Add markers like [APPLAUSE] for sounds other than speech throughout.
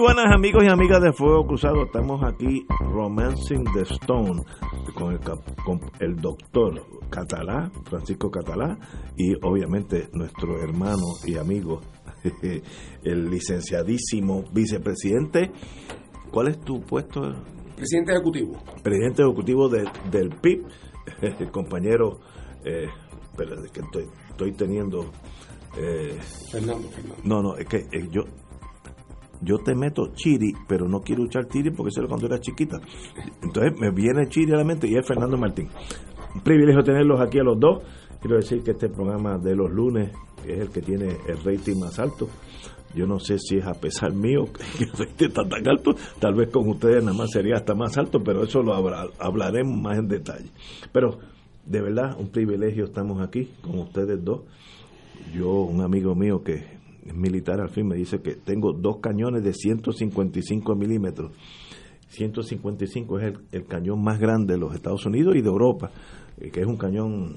Buenas amigos y amigas de Fuego Cruzado, estamos aquí Romancing the Stone con el, con el doctor Catalá, Francisco Catalá, y obviamente nuestro hermano y amigo, [LAUGHS] el licenciadísimo vicepresidente. ¿Cuál es tu puesto? Presidente ejecutivo. Presidente ejecutivo de, del PIB, el [LAUGHS] compañero, eh, pero es que estoy, estoy teniendo... Eh, Fernando, Fernando. No, no, es que eh, yo yo te meto Chiri, pero no quiero echar Chiri porque eso era cuando era chiquita. Entonces me viene Chiri a la mente y es Fernando Martín. Un privilegio tenerlos aquí a los dos. Quiero decir que este programa de los lunes es el que tiene el rating más alto. Yo no sé si es a pesar mío [LAUGHS] que el rating está tan alto, tal vez con ustedes nada más sería hasta más alto, pero eso lo hablaremos más en detalle. Pero de verdad, un privilegio estamos aquí con ustedes dos. Yo, un amigo mío que militar al fin me dice que tengo dos cañones de 155 milímetros. 155 es el, cañón más grande de los Estados Unidos y de Europa, eh, que es un cañón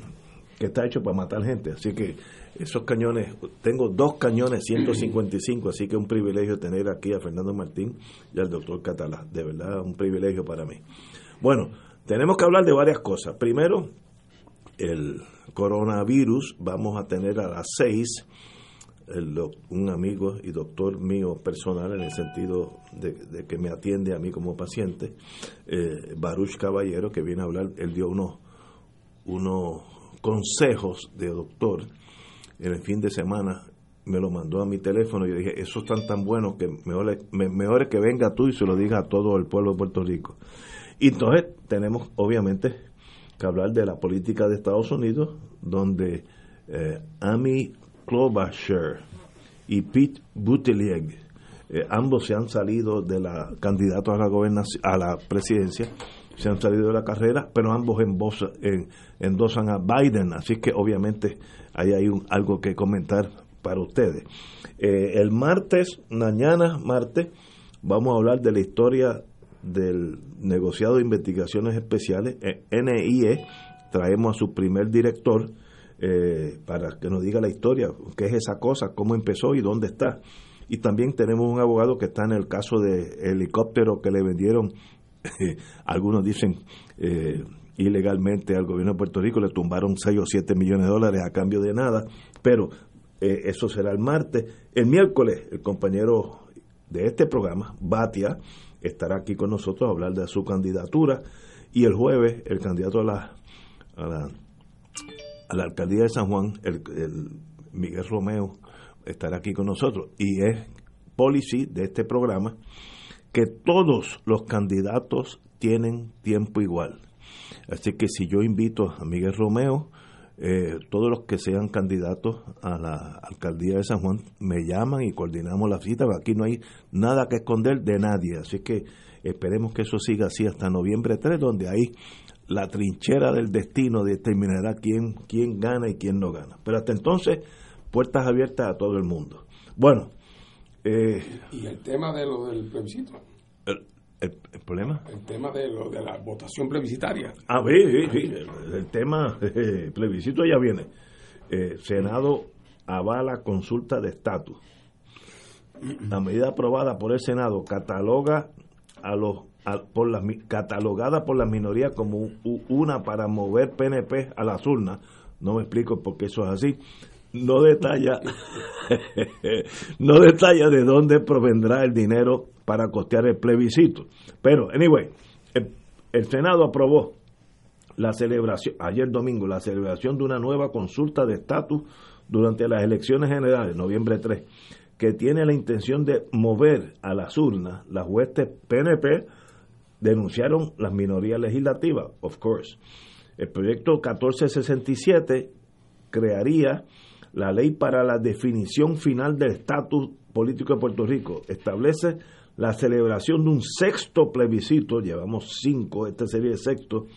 que está hecho para matar gente. Así que esos cañones, tengo dos cañones 155, así que es un privilegio tener aquí a Fernando Martín y al doctor Catalá. De verdad, un privilegio para mí. Bueno, tenemos que hablar de varias cosas. Primero, el coronavirus, vamos a tener a las un amigo y doctor mío personal en el sentido de, que me atiende a mí como paciente, eh, Baruch Caballero, que viene a hablar, él dio unos, unos consejos de doctor en el fin de semana, me lo mandó a mi teléfono y yo dije, eso están tan buenos que mejor, mejor que venga tú y se lo diga a todo el pueblo de Puerto Rico. Y entonces tenemos obviamente que hablar de la política de Estados Unidos, donde eh, Amy Klobuchar y Pete Buttigieg, eh, ambos se han salido de la candidato a la gobernación, a la presidencia, se han salido de la carrera, pero ambos en, endosan a Biden, así que obviamente ahí hay algo que comentar para ustedes. Eh, el martes, mañana martes, vamos a hablar de la historia del negociado de investigaciones especiales, eh, NIE, traemos a su primer director, eh, para que nos diga la historia, qué es esa cosa, cómo empezó y dónde está. Y también tenemos un abogado que está en el caso de helicóptero que le vendieron, [LAUGHS] algunos dicen eh, ilegalmente al gobierno de Puerto Rico, le tumbaron 6 o 7 millones de dólares a cambio de nada, pero eh, eso será el martes. El miércoles, el compañero de este programa, Batia, estará aquí con nosotros a hablar de su candidatura y el jueves el candidato a la, a la a la alcaldía de San Juan, el, Miguel Romeo estará aquí con nosotros y es policy de este programa que todos los candidatos tienen tiempo igual. Así que si yo invito a Miguel Romeo, eh, todos los que sean candidatos a la alcaldía de San Juan me llaman y coordinamos la cita, aquí no hay nada que esconder de nadie. Así que esperemos que eso siga así hasta noviembre 3, donde hay la trinchera del destino determinará quién, quién gana y quién no gana. Pero hasta entonces, puertas abiertas a todo el mundo. Bueno. Eh, ¿Y el tema de lo del plebiscito? El, problema? El tema de, lo, de la votación plebiscitaria. Ah, sí, sí, El, tema [LAUGHS] eh, plebiscito ya viene. Eh, Senado avala consulta de estatus. La medida aprobada por el Senado cataloga a los por la, catalogada por la minoría como una para mover PNP a las urnas. No me explico por qué eso es así. No detalla, [LAUGHS] no detalla de dónde provendrá el dinero para costear el plebiscito. Pero, anyway, el, Senado aprobó la celebración, ayer domingo, la celebración de una nueva consulta de estatus durante las elecciones generales, noviembre 3, que tiene la intención de mover a las urnas las huestes PNP denunciaron las minorías legislativas, of course. El proyecto 1467 crearía la ley para la definición final del estatus político de Puerto Rico. Establece la celebración de un sexto plebiscito, llevamos cinco, esta serie de sexto,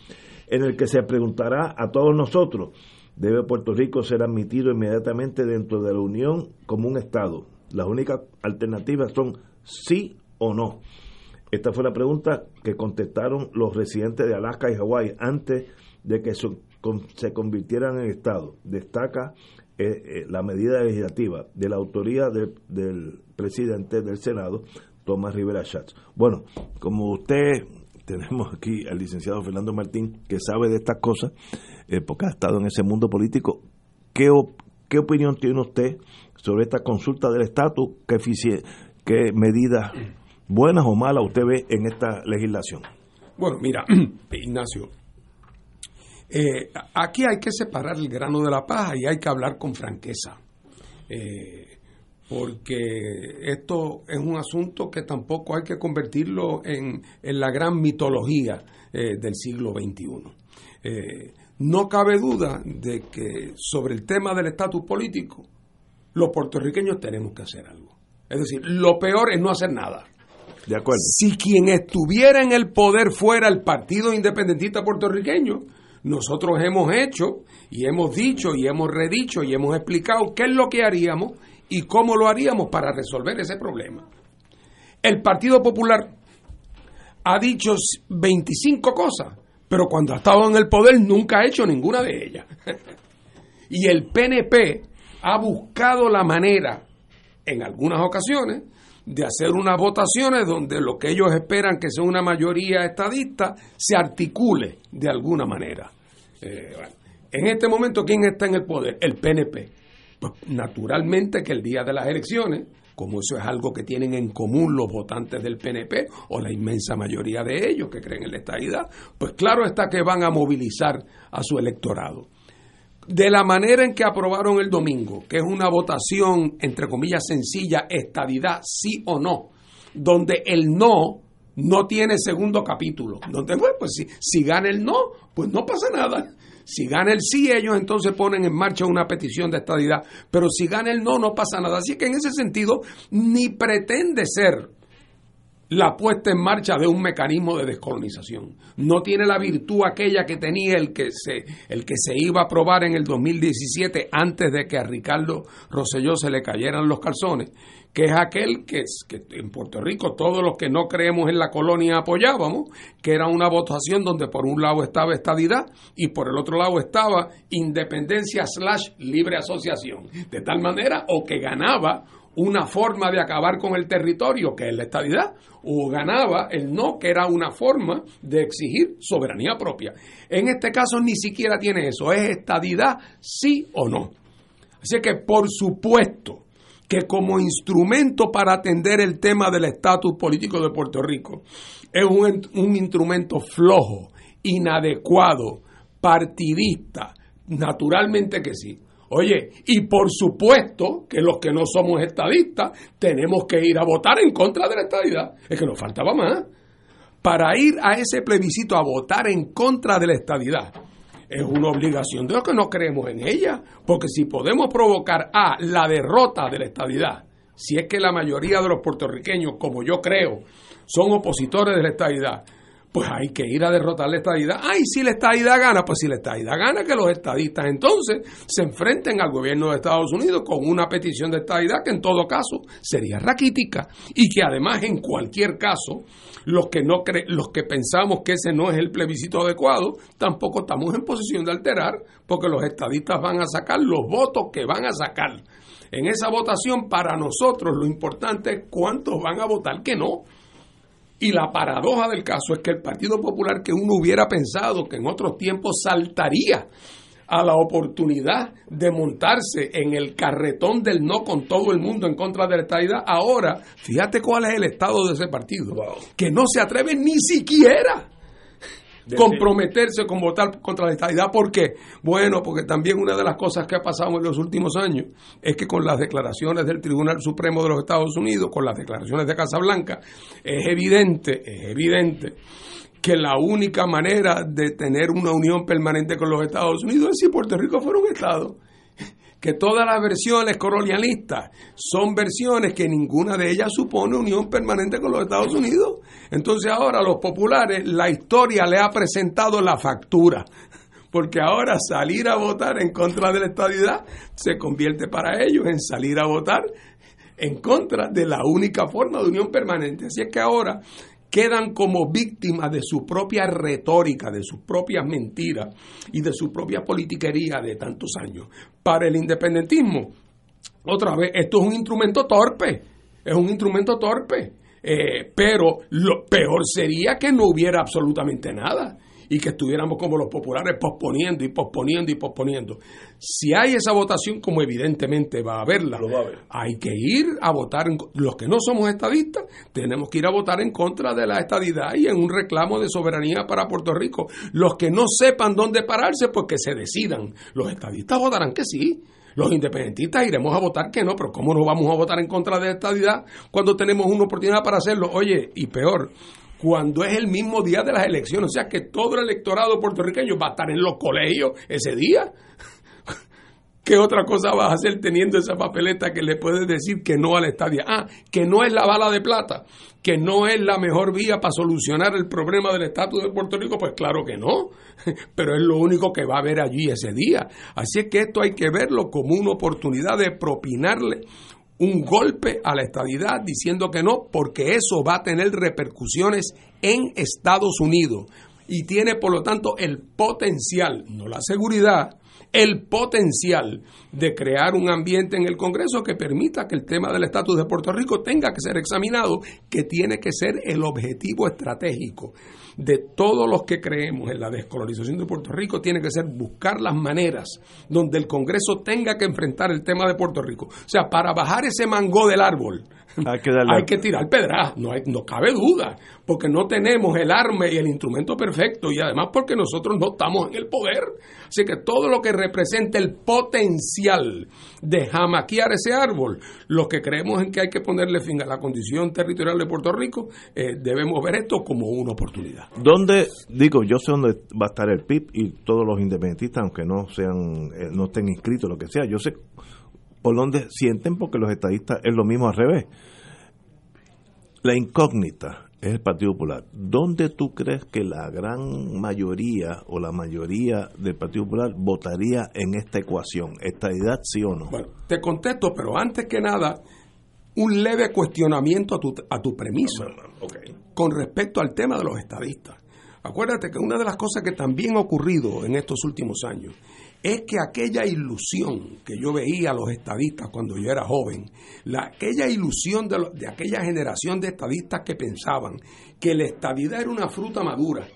en el que se preguntará a todos nosotros, ¿debe Puerto Rico ser admitido inmediatamente dentro de la Unión como un Estado? Las únicas alternativas son sí o no. Esta fue la pregunta que contestaron los residentes de Alaska y Hawái antes de que se convirtieran en Estado. Destaca eh, eh, la medida legislativa de la autoría del presidente del Senado, Tomás Rivera Schatz. Bueno, como usted, [LAUGHS] tenemos aquí al licenciado Fernando Martín, que sabe de estas cosas, eh, porque ha estado en ese mundo político. ¿Qué, opinión tiene usted sobre esta consulta del estatus? ¿Qué, ¿Qué medidas buenas o malas usted ve en esta legislación? Bueno, mira, [CLEARS THROAT] Ignacio, eh, aquí hay que separar el grano de la paja y hay que hablar con franqueza. Eh, porque esto es un asunto que tampoco hay que convertirlo en, la gran mitología eh, del siglo XXI. No cabe duda de que sobre el tema del estatus político, los puertorriqueños tenemos que hacer algo. Es decir, lo peor es no hacer nada. Si quien estuviera en el poder fuera el Partido Independentista Puertorriqueño, nosotros hemos hecho y hemos dicho y hemos redicho y hemos explicado qué es lo que haríamos y cómo lo haríamos para resolver ese problema. El Partido Popular ha dicho 25 cosas, pero cuando ha estado en el poder nunca ha hecho ninguna de ellas. [LAUGHS] y el PNP ha buscado la manera, en algunas ocasiones, de hacer unas votaciones donde lo que ellos esperan que sea una mayoría estadista se articule de alguna manera. Eh, en este momento, ¿quién está en el poder? El PNP. Pues naturalmente que el día de las elecciones, como eso es algo que tienen en común los votantes del PNP o la inmensa mayoría de ellos que creen en la estadidad, pues claro está que van a movilizar a su electorado. De la manera en que aprobaron el domingo, que es una votación, entre comillas, sencilla, estadidad, sí o no, donde el no no tiene segundo capítulo. Donde, bueno, pues si, si gana el no, pues no pasa nada. Si gana el sí, ellos entonces ponen en marcha una petición de estadidad. Pero si gana el no, no pasa nada. Así que en ese sentido, ni pretende ser la puesta en marcha de un mecanismo de descolonización. No tiene la virtud aquella que tenía el que se, el que se iba a aprobar en el 2017 antes de que a Ricardo Rosselló se le cayeran los calzones, que es aquel que, que, en Puerto Rico todos los que no creemos en la colonia apoyábamos, que era una votación donde por un lado estaba estadidad y por el otro lado estaba independencia slash libre asociación. De tal manera o que ganaba una forma de acabar con el territorio, que es la estadidad, o ganaba el no, que era una forma de exigir soberanía propia. En este caso ni siquiera tiene eso, es estadidad sí o no. Así que por supuesto, que como instrumento para atender el tema del estatus político de Puerto Rico es un, un instrumento flojo, inadecuado, partidista, naturalmente que sí. Oye, y por supuesto que los que no somos estadistas tenemos que ir a votar en contra de la estadidad. Es que nos faltaba más. Para ir a ese plebiscito a votar en contra de la estadidad, es una obligación de los que no creemos en ella, porque si podemos provocar a la derrota de la estadidad, si es que la mayoría de los puertorriqueños, como yo creo, son opositores de la estadidad, pues hay que ir a derrotar la estadidad. Ay, si la estadidad gana, pues si la estadidad gana, que los estadistas entonces se enfrenten al gobierno de Estados Unidos con una petición de estadidad que en todo caso sería raquítica y que además en cualquier caso los que no cre los que pensamos que ese no es el plebiscito adecuado, tampoco estamos en posición de alterar porque los estadistas van a sacar los votos que van a sacar. En esa votación para nosotros lo importante es cuántos van a votar que no y la paradoja del caso es que el Partido Popular, que uno hubiera pensado que en otros tiempos saltaría a la oportunidad de montarse en el carretón del no con todo el mundo en contra de la estadidad, ahora, fíjate cuál es el estado de ese partido, que no se atreve ni siquiera comprometerse con votar contra la estadidad. ¿Por qué? Bueno, porque también una de las cosas que ha pasado en los últimos años es que con las declaraciones del Tribunal Supremo de los Estados Unidos, con las declaraciones de Casablanca, es evidente, es evidente que la única manera de tener una unión permanente con los Estados Unidos es si Puerto Rico fuera un Estado. Que todas las versiones colonialistas son versiones que ninguna de ellas supone unión permanente con los Estados Unidos. Entonces ahora los populares la historia le ha presentado la factura [LAUGHS] porque ahora salir a votar en contra de la estadidad se convierte para ellos en salir a votar en contra de la única forma de unión permanente. Así es que ahora quedan como víctimas de su propia retórica, de sus propias mentiras y de su propia politiquería de tantos años. Para el independentismo, otra vez, esto es un instrumento torpe, es un instrumento torpe, eh, pero lo peor sería que no hubiera absolutamente nada y que estuviéramos como los populares posponiendo y posponiendo y posponiendo. Si hay esa votación, como evidentemente va a haberla, hay que ir a votar, en, los que no somos estadistas, tenemos que ir a votar en contra de la estadidad y en un reclamo de soberanía para Puerto Rico. Los que no sepan dónde pararse, pues que se decidan. Los estadistas votarán que sí. Los independentistas iremos a votar que no, pero ¿cómo no vamos a votar en contra de la estadidad cuando tenemos una oportunidad para hacerlo? Oye, y peor, cuando es el mismo día de las elecciones. O sea que todo el electorado puertorriqueño va a estar en los colegios ese día. [LAUGHS] ¿Qué otra cosa vas a hacer teniendo esa papeleta que le puedes decir que no a la estadía? Ah, que no es la bala de plata, que no es la mejor vía para solucionar el problema del estatus de Puerto Rico. Pues claro que no, [LAUGHS] pero es lo único que va a haber allí ese día. Así es que esto hay que verlo como una oportunidad de propinarle un golpe a la estabilidad diciendo que no, porque eso va a tener repercusiones en Estados Unidos. Y tiene por lo tanto el potencial, no la seguridad, el potencial de crear un ambiente en el Congreso que permita que el tema del estatus de Puerto Rico tenga que ser examinado, que tiene que ser el objetivo estratégico de todos los que creemos en la descolonización de Puerto Rico tiene que ser buscar las maneras donde el Congreso tenga que enfrentar el tema de Puerto Rico. O sea, para bajar ese mango del árbol, [LAUGHS] hay que, hay que tirar pedras, no, hay, no cabe duda, porque no tenemos el arma y el instrumento perfecto y además porque nosotros no estamos en el poder. Así que todo lo que represente el potencial de jamaquear ese árbol, los que creemos en que hay que ponerle fin a la condición territorial de Puerto Rico, eh, debemos ver esto como una oportunidad. ¿Dónde, digo, yo sé dónde va a estar el PIB y todos los independentistas, aunque no sean, eh, no estén inscritos, lo que sea, yo sé por dónde sienten porque los estadistas es lo mismo al revés. La incógnita es el Partido Popular. ¿Dónde tú crees que la gran mayoría o la mayoría del Partido Popular votaría en esta ecuación? ¿Estadidad sí o no? Bueno, te contesto, pero antes que nada, un leve cuestionamiento a tu, a tu premisa con respecto al tema de los estadistas. Acuérdate que una de las cosas que también ha ocurrido en estos últimos años es que aquella ilusión que yo veía a los estadistas cuando yo era joven, la, aquella ilusión de, de aquella generación de estadistas que pensaban que la estadidad era una fruta madura,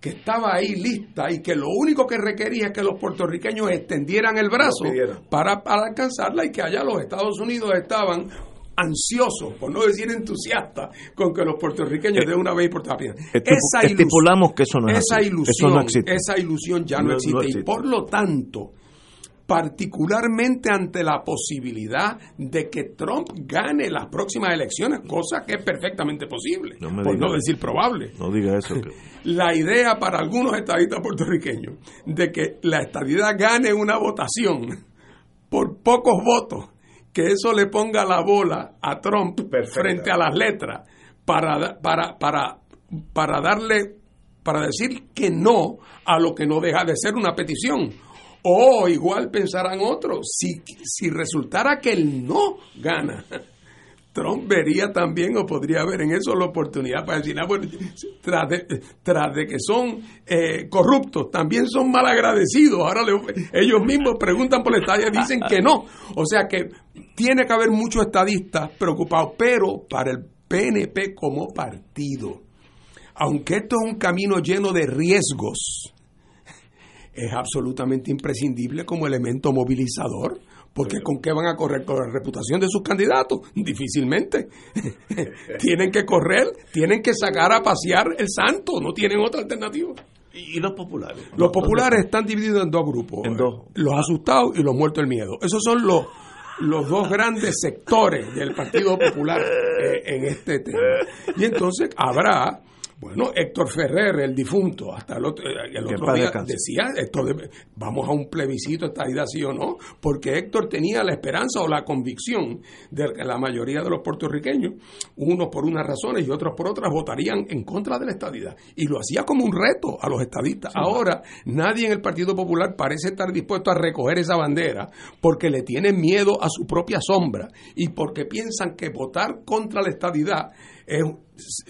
que estaba ahí lista y que lo único que requería es que los puertorriqueños extendieran el brazo para, para, alcanzarla y que allá los Estados Unidos estaban ansioso, por no decir entusiasta, con que los puertorriqueños de una vez por todas esa estipulamos que eso no, esa ilusión, Esa ilusión ya no, existe. Y por lo tanto, particularmente ante la posibilidad de que Trump gane las próximas elecciones, cosa que es perfectamente posible, por no decir probable. No diga eso. [LAUGHS] La idea para algunos estadistas puertorriqueños de que la estadidad gane una votación por pocos votos que eso le ponga la bola a Trump frente a las letras para, para, para, para darle, para decir que no a lo que no deja de ser una petición. O igual pensarán otros, si, si resultara que el no gana, Trump vería también o podría ver en eso la oportunidad para decir, ah, tras de, que son eh, corruptos, también son malagradecidos. Ahora ellos mismos preguntan por la estadía y dicen que no. O sea que tiene que haber muchos estadistas preocupados, pero para el PNP como partido, aunque esto es un camino lleno de riesgos, es absolutamente imprescindible como elemento movilizador porque ¿con qué van a correr? ¿Con la reputación de sus candidatos? Difícilmente. [LAUGHS] tienen que correr, tienen que sacar a pasear el santo, no tienen otra alternativa. ¿Y los populares? Los populares están divididos en dos grupos. En dos. Los asustados y los muertos del miedo. Esos son los, los dos grandes sectores del Partido Popular eh, en este tema. Y entonces habrá Bueno, Héctor Ferrer, el difunto, hasta el otro, eh, el otro día decía, esto de- vamos a un plebiscito, esta idea sí o no, porque Héctor tenía la esperanza o la convicción de que la mayoría de los puertorriqueños, unos por unas razones y otros por otras, votarían en contra de la estadidad. Y lo hacía como un reto a los estadistas. Ahora, nadie en el Partido Popular parece estar dispuesto a recoger esa bandera porque le tienen miedo a su propia sombra y porque piensan que votar contra la estadidad es-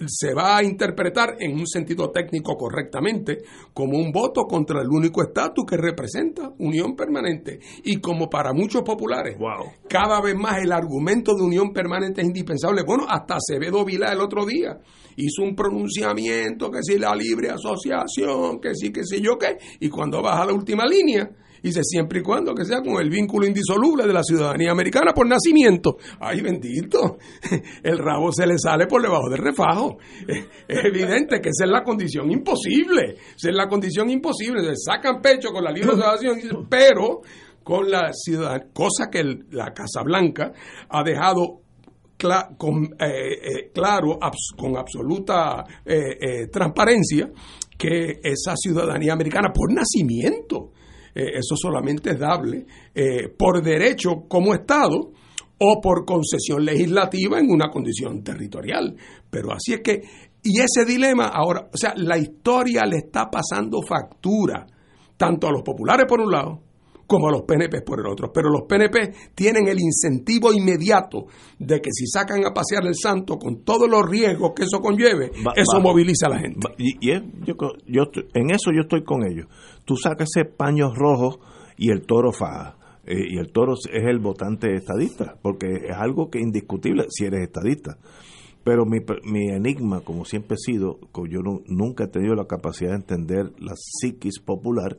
se va a interpretar en un sentido técnico correctamente como un voto contra el único estatus que representa unión permanente y como para muchos populares Wow. cada vez más el argumento de unión permanente es indispensable. Bueno, hasta Acevedo Vila el otro día hizo un pronunciamiento que si la libre asociación, que sí, que sí yo qué, y cuando baja la última línea, dice siempre y cuando que sea con el vínculo indisoluble de la ciudadanía americana por nacimiento. Ay, bendito, [LAUGHS] el rabo se le sale por debajo del refajo. Es evidente que esa es la condición imposible, esa es la condición imposible. Entonces, sacan pecho con la libre asociación, [LAUGHS] pero con la ciudadanía, cosa que el- la Casa Blanca ha dejado con, eh, eh, claro, abs- con absoluta eh, transparencia, que esa ciudadanía americana por nacimiento, eh, eso solamente es dable eh, por derecho como Estado o por concesión legislativa en una condición territorial. Pero así es que, y ese dilema ahora, o sea, la historia le está pasando factura, tanto a los populares por un lado, como a los PNP por el otro. Pero los PNP tienen el incentivo inmediato de que si sacan a pasear el santo con todos los riesgos que eso conlleve, Va- eso va- moviliza a la gente. Va- Y, y es- yo, en eso yo estoy con ellos. Tú sacas ese paño rojo y el toro faja. Eh, y el toro es el votante estadista, porque es algo que es indiscutible si eres estadista. Pero mi, mi enigma, como siempre he sido, yo nu- nunca he tenido la capacidad de entender la psiquis popular,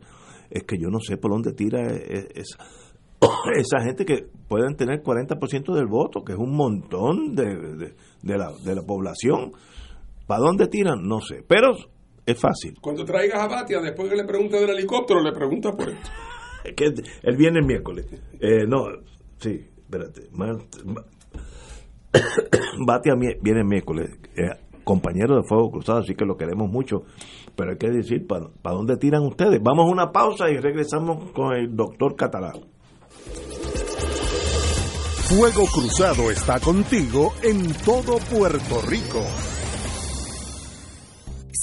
es que yo no sé por dónde tira e- e- esa, [COUGHS] gente que pueden tener 40% del voto, que es un montón de, de- de la, de la población. ¿Para dónde tiran? No sé. Pero es fácil. Cuando traigas a Batia, después que le preguntes del helicóptero, le preguntas por esto. [LAUGHS] Que él viene el miércoles. Eh, no, sí, espérate. [COUGHS] Batia viene el miércoles. eh, compañero de Fuego Cruzado, así que lo queremos mucho. Pero hay que decir, ¿para dónde tiran ustedes? Vamos a una pausa y regresamos con el doctor Catalán. Fuego Cruzado está contigo en todo Puerto Rico.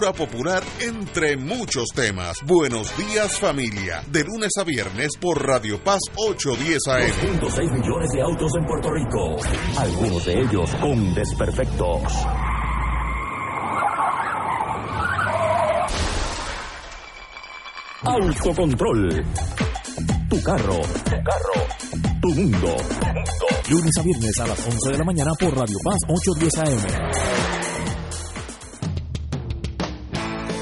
popular entre muchos temas. Buenos días familia, de lunes a viernes por Radio Paz 810 AM. 2.6 millones de autos en Puerto Rico, algunos de ellos con desperfectos. Autocontrol. Tu carro, tu carro, tu mundo. Lunes a viernes a las 11 de la mañana por Radio Paz 810 AM.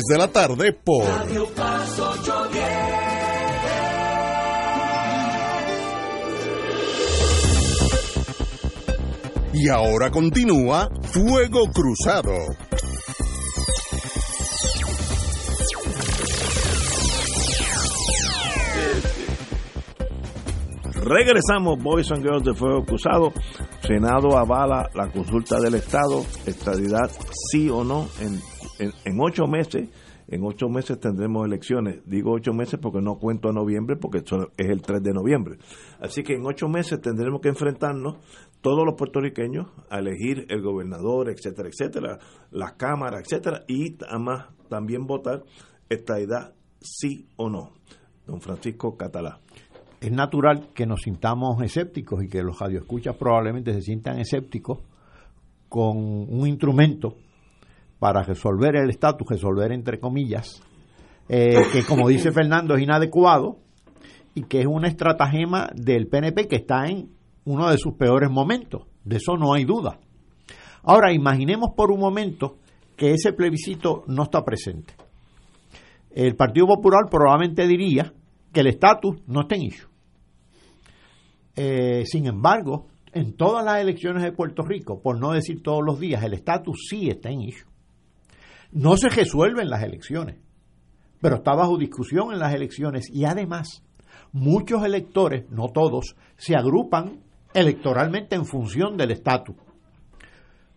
3 de la tarde por Y ahora continúa Fuego Cruzado. Regresamos, Boys and Girls de Fuego Cruzado. Senado avala la consulta del Estado, estadidad sí o no. En, en, ocho meses, en ocho meses tendremos elecciones. Digo ocho meses porque no cuento a noviembre, porque es el 3 de noviembre. Así que en ocho meses tendremos que enfrentarnos todos los puertorriqueños a elegir el gobernador, etcétera, etcétera, las cámaras, etcétera, y además también votar estadidad sí o no. Don Francisco Catalá es natural que nos sintamos escépticos y que los radioescuchas probablemente se sientan escépticos con un instrumento para resolver el estatus, resolver entre comillas, eh, que como dice [LAUGHS] Fernando es inadecuado y que es una estratagema del PNP que está en uno de sus peores momentos, de eso no hay duda. Ahora imaginemos por un momento que ese plebiscito no está presente. El Partido Popular probablemente diría que el estatus no está en issue. Eh, sin embargo, en todas las elecciones de Puerto Rico, por no decir todos los días, el estatus sí está en issue. No se resuelve en las elecciones, pero está bajo discusión en las elecciones y además muchos electores, no todos, se agrupan electoralmente en función del estatus.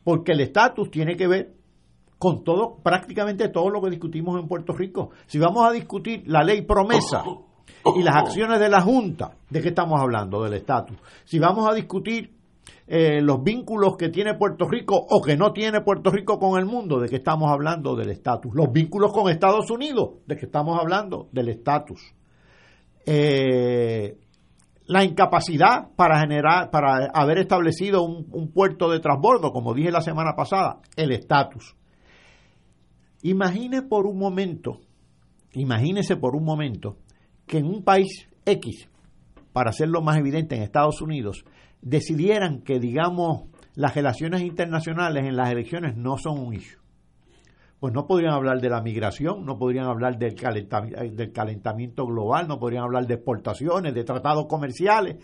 Porque el estatus tiene que ver con todo, prácticamente todo lo que discutimos en Puerto Rico. Si vamos a discutir la ley promesa, y las acciones de la Junta, ¿de qué estamos hablando? Del estatus. Si vamos a discutir eh, los vínculos que tiene Puerto Rico o que no tiene Puerto Rico con el mundo, ¿de qué estamos hablando? Del estatus. Los vínculos con Estados Unidos, ¿de qué estamos hablando? Del estatus. Eh, la incapacidad para generar, para haber establecido un, un puerto de transbordo, como dije la semana pasada, el estatus. Imagine por un momento, imagínese por un momento que en un país X, para hacerlo más evidente en Estados Unidos, decidieran que, digamos, las relaciones internacionales en las elecciones no son un issue. Pues no podrían hablar de la migración, no podrían hablar del calentamiento, del calentamiento global, no podrían hablar de exportaciones, de tratados comerciales.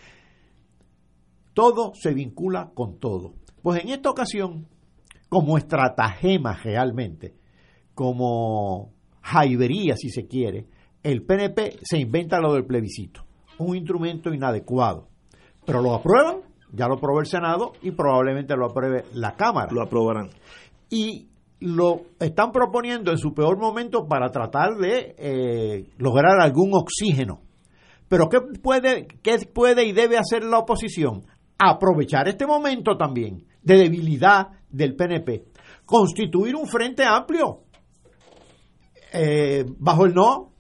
Todo se vincula con todo. Pues en esta ocasión, como estratagema realmente, como jaibería si se quiere, el PNP se inventa lo del plebiscito, un instrumento inadecuado. Pero lo aprueban, ya lo aprobó el Senado y probablemente lo apruebe la Cámara. Lo aprobarán. Y lo están proponiendo en su peor momento para tratar de eh, lograr algún oxígeno. Pero ¿qué puede, ¿qué puede y debe hacer la oposición? Aprovechar este momento también de debilidad del PNP. Constituir un frente amplio. Eh, bajo el no,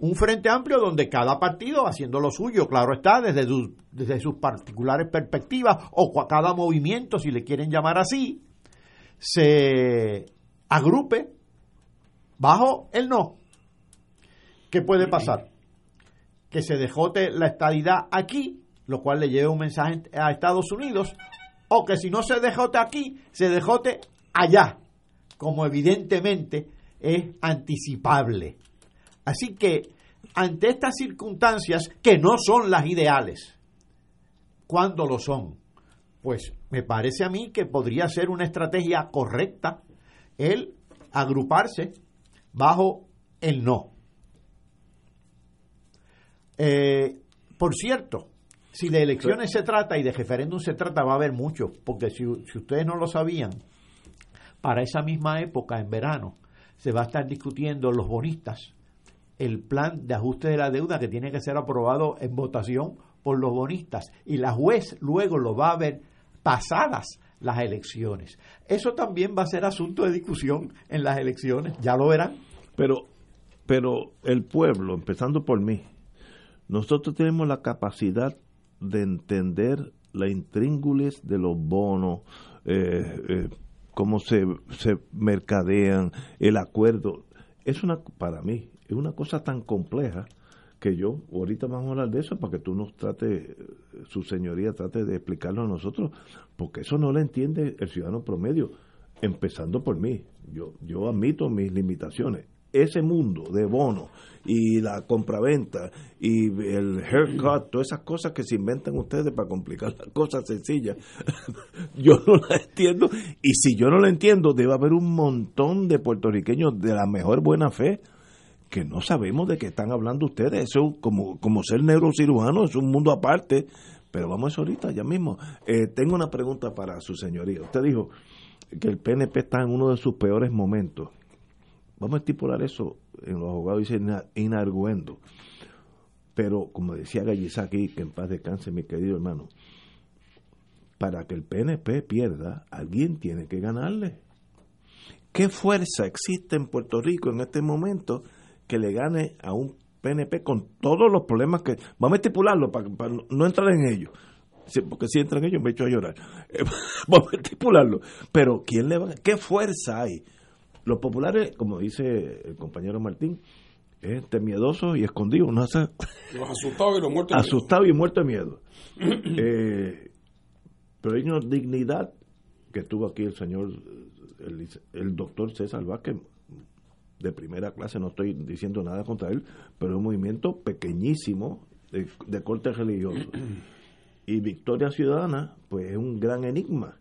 un frente amplio donde cada partido haciendo lo suyo, claro está, desde, desde sus particulares perspectivas o cada movimiento, si le quieren llamar así, se agrupe bajo el no. ¿Qué puede pasar? Que se dejote la estadidad aquí, lo cual le lleve un mensaje a Estados Unidos, o que si no se dejote aquí, se dejote allá, como evidentemente es anticipable. Así que ante estas circunstancias que no son las ideales, ¿cuándo lo son? Pues me parece a mí que podría ser una estrategia correcta el agruparse bajo el no. Eh, por cierto, si de elecciones se trata y de referéndum se trata, va a haber mucho, porque si, si ustedes no lo sabían, para esa misma época, en verano, se va a estar discutiendo los bonistas el plan de ajuste de la deuda que tiene que ser aprobado en votación por los bonistas y la juez luego lo va a ver pasadas las elecciones. Eso también va a ser asunto de discusión en las elecciones, ya lo verán. Pero, pero el pueblo, empezando por mí, nosotros tenemos la capacidad de entender la intríngulis de los bonos, eh, eh, cómo se, se mercadean, el acuerdo. Es una, para mí, es una cosa tan compleja que yo, ahorita vamos a hablar de eso para que tú nos trate, su señoría trate de explicarlo a nosotros, porque eso no lo entiende el ciudadano promedio, empezando por mí. Yo, yo admito mis limitaciones. ese mundo de bonos y la compraventa y el haircut, todas esas cosas que se inventan ustedes para complicar las cosas sencillas, [LAUGHS] yo no las entiendo. Y si yo no la entiendo, debe haber un montón de puertorriqueños de la mejor buena fe que no sabemos de qué están hablando ustedes. Eso, como, como ser neurocirujano, es un mundo aparte. Pero vamos a eso ahorita, ya mismo. Eh, tengo una pregunta para su señoría. Usted dijo que el PNP está en uno de sus peores momentos. Vamos a estipular eso en los abogados, dice inarguendo. Pero, como decía aquí que en paz descanse, mi querido hermano, para que el PNP pierda, alguien tiene que ganarle. ¿Qué fuerza existe en Puerto Rico en este momento que le gane a un PNP con todos los problemas que... Vamos a estipularlo para, no entrar en ellos. Porque si entran ellos me echo a llorar. [LAUGHS] vamos a estipularlo. Pero ¿quién le va ¿Qué fuerza hay? Los populares, como dice el compañero Martín, es miedoso y escondido. No hace... Los asustados y los muertos Asustado y muerto de miedo. [CLEARS THROAT] eh, pero hay una dignidad que tuvo aquí el señor, el, el doctor César Vázquez, de primera clase, no estoy diciendo nada contra él, pero es un movimiento pequeñísimo de, corte religioso. Y Victoria Ciudadana, pues es un gran enigma.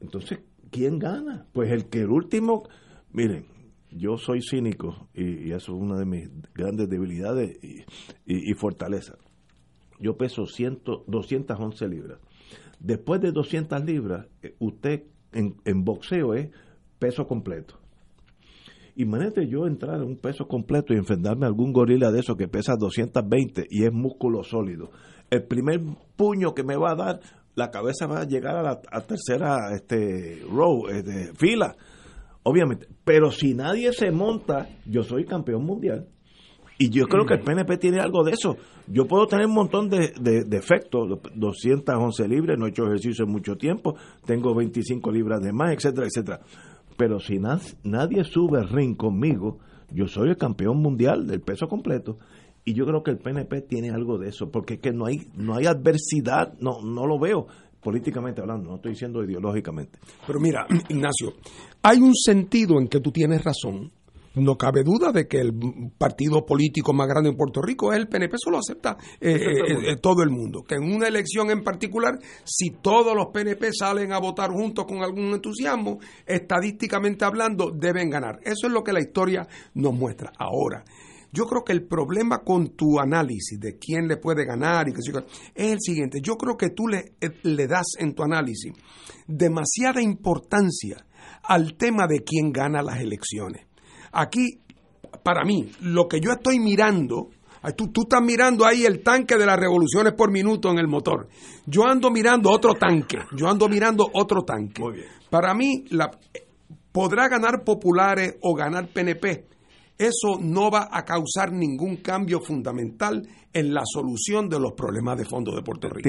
Entonces, ¿quién gana? Pues el que el último, miren, yo soy cínico y, eso es una de mis grandes debilidades y, y, fortalezas. Yo peso 100, 211 libras. Después de 200 libras, eh, usted en, en boxeo es peso completo. Imagínate yo entrar en un peso completo y enfrentarme a algún gorila de esos que pesa 220 y es músculo sólido. El primer puño que me va a dar, la cabeza va a llegar a la tercera este, row, este, fila, obviamente. Pero si nadie se monta, yo soy campeón mundial. Y yo creo que el PNP tiene algo de eso. Yo puedo tener un montón de, de, de efectos, 211 libras, no he hecho ejercicio en mucho tiempo, tengo 25 libras de más, etcétera, etcétera pero si nadie sube el ring conmigo, yo soy el campeón mundial del peso completo. Y yo creo que el PNP tiene algo de eso, porque es que no hay, no hay adversidad, no, no lo veo políticamente hablando, no estoy diciendo ideológicamente. Pero mira, [CLEARS THROAT] Ignacio, hay un sentido en que tú tienes razón, no cabe duda de que el partido político más grande en Puerto Rico es el PNP, eso lo acepta eh, eh, eh, todo el mundo. Que en una elección en particular, si todos los PNP salen a votar juntos con algún entusiasmo, estadísticamente hablando, deben ganar. Eso es lo que la historia nos muestra. Ahora, yo creo que el problema con tu análisis de quién le puede ganar y qué es el siguiente. Yo creo que tú le, le das en tu análisis demasiada importancia al tema de quién gana las elecciones. Aquí, para mí, lo que yo estoy mirando, tú, tú estás mirando ahí el tanque de las revoluciones por minuto en el motor. Yo ando mirando otro tanque, yo ando mirando otro tanque. Para mí, la, podrá ganar populares o ganar PNP. Eso no va a causar ningún cambio fundamental en la solución de los problemas de fondo de Puerto Rico.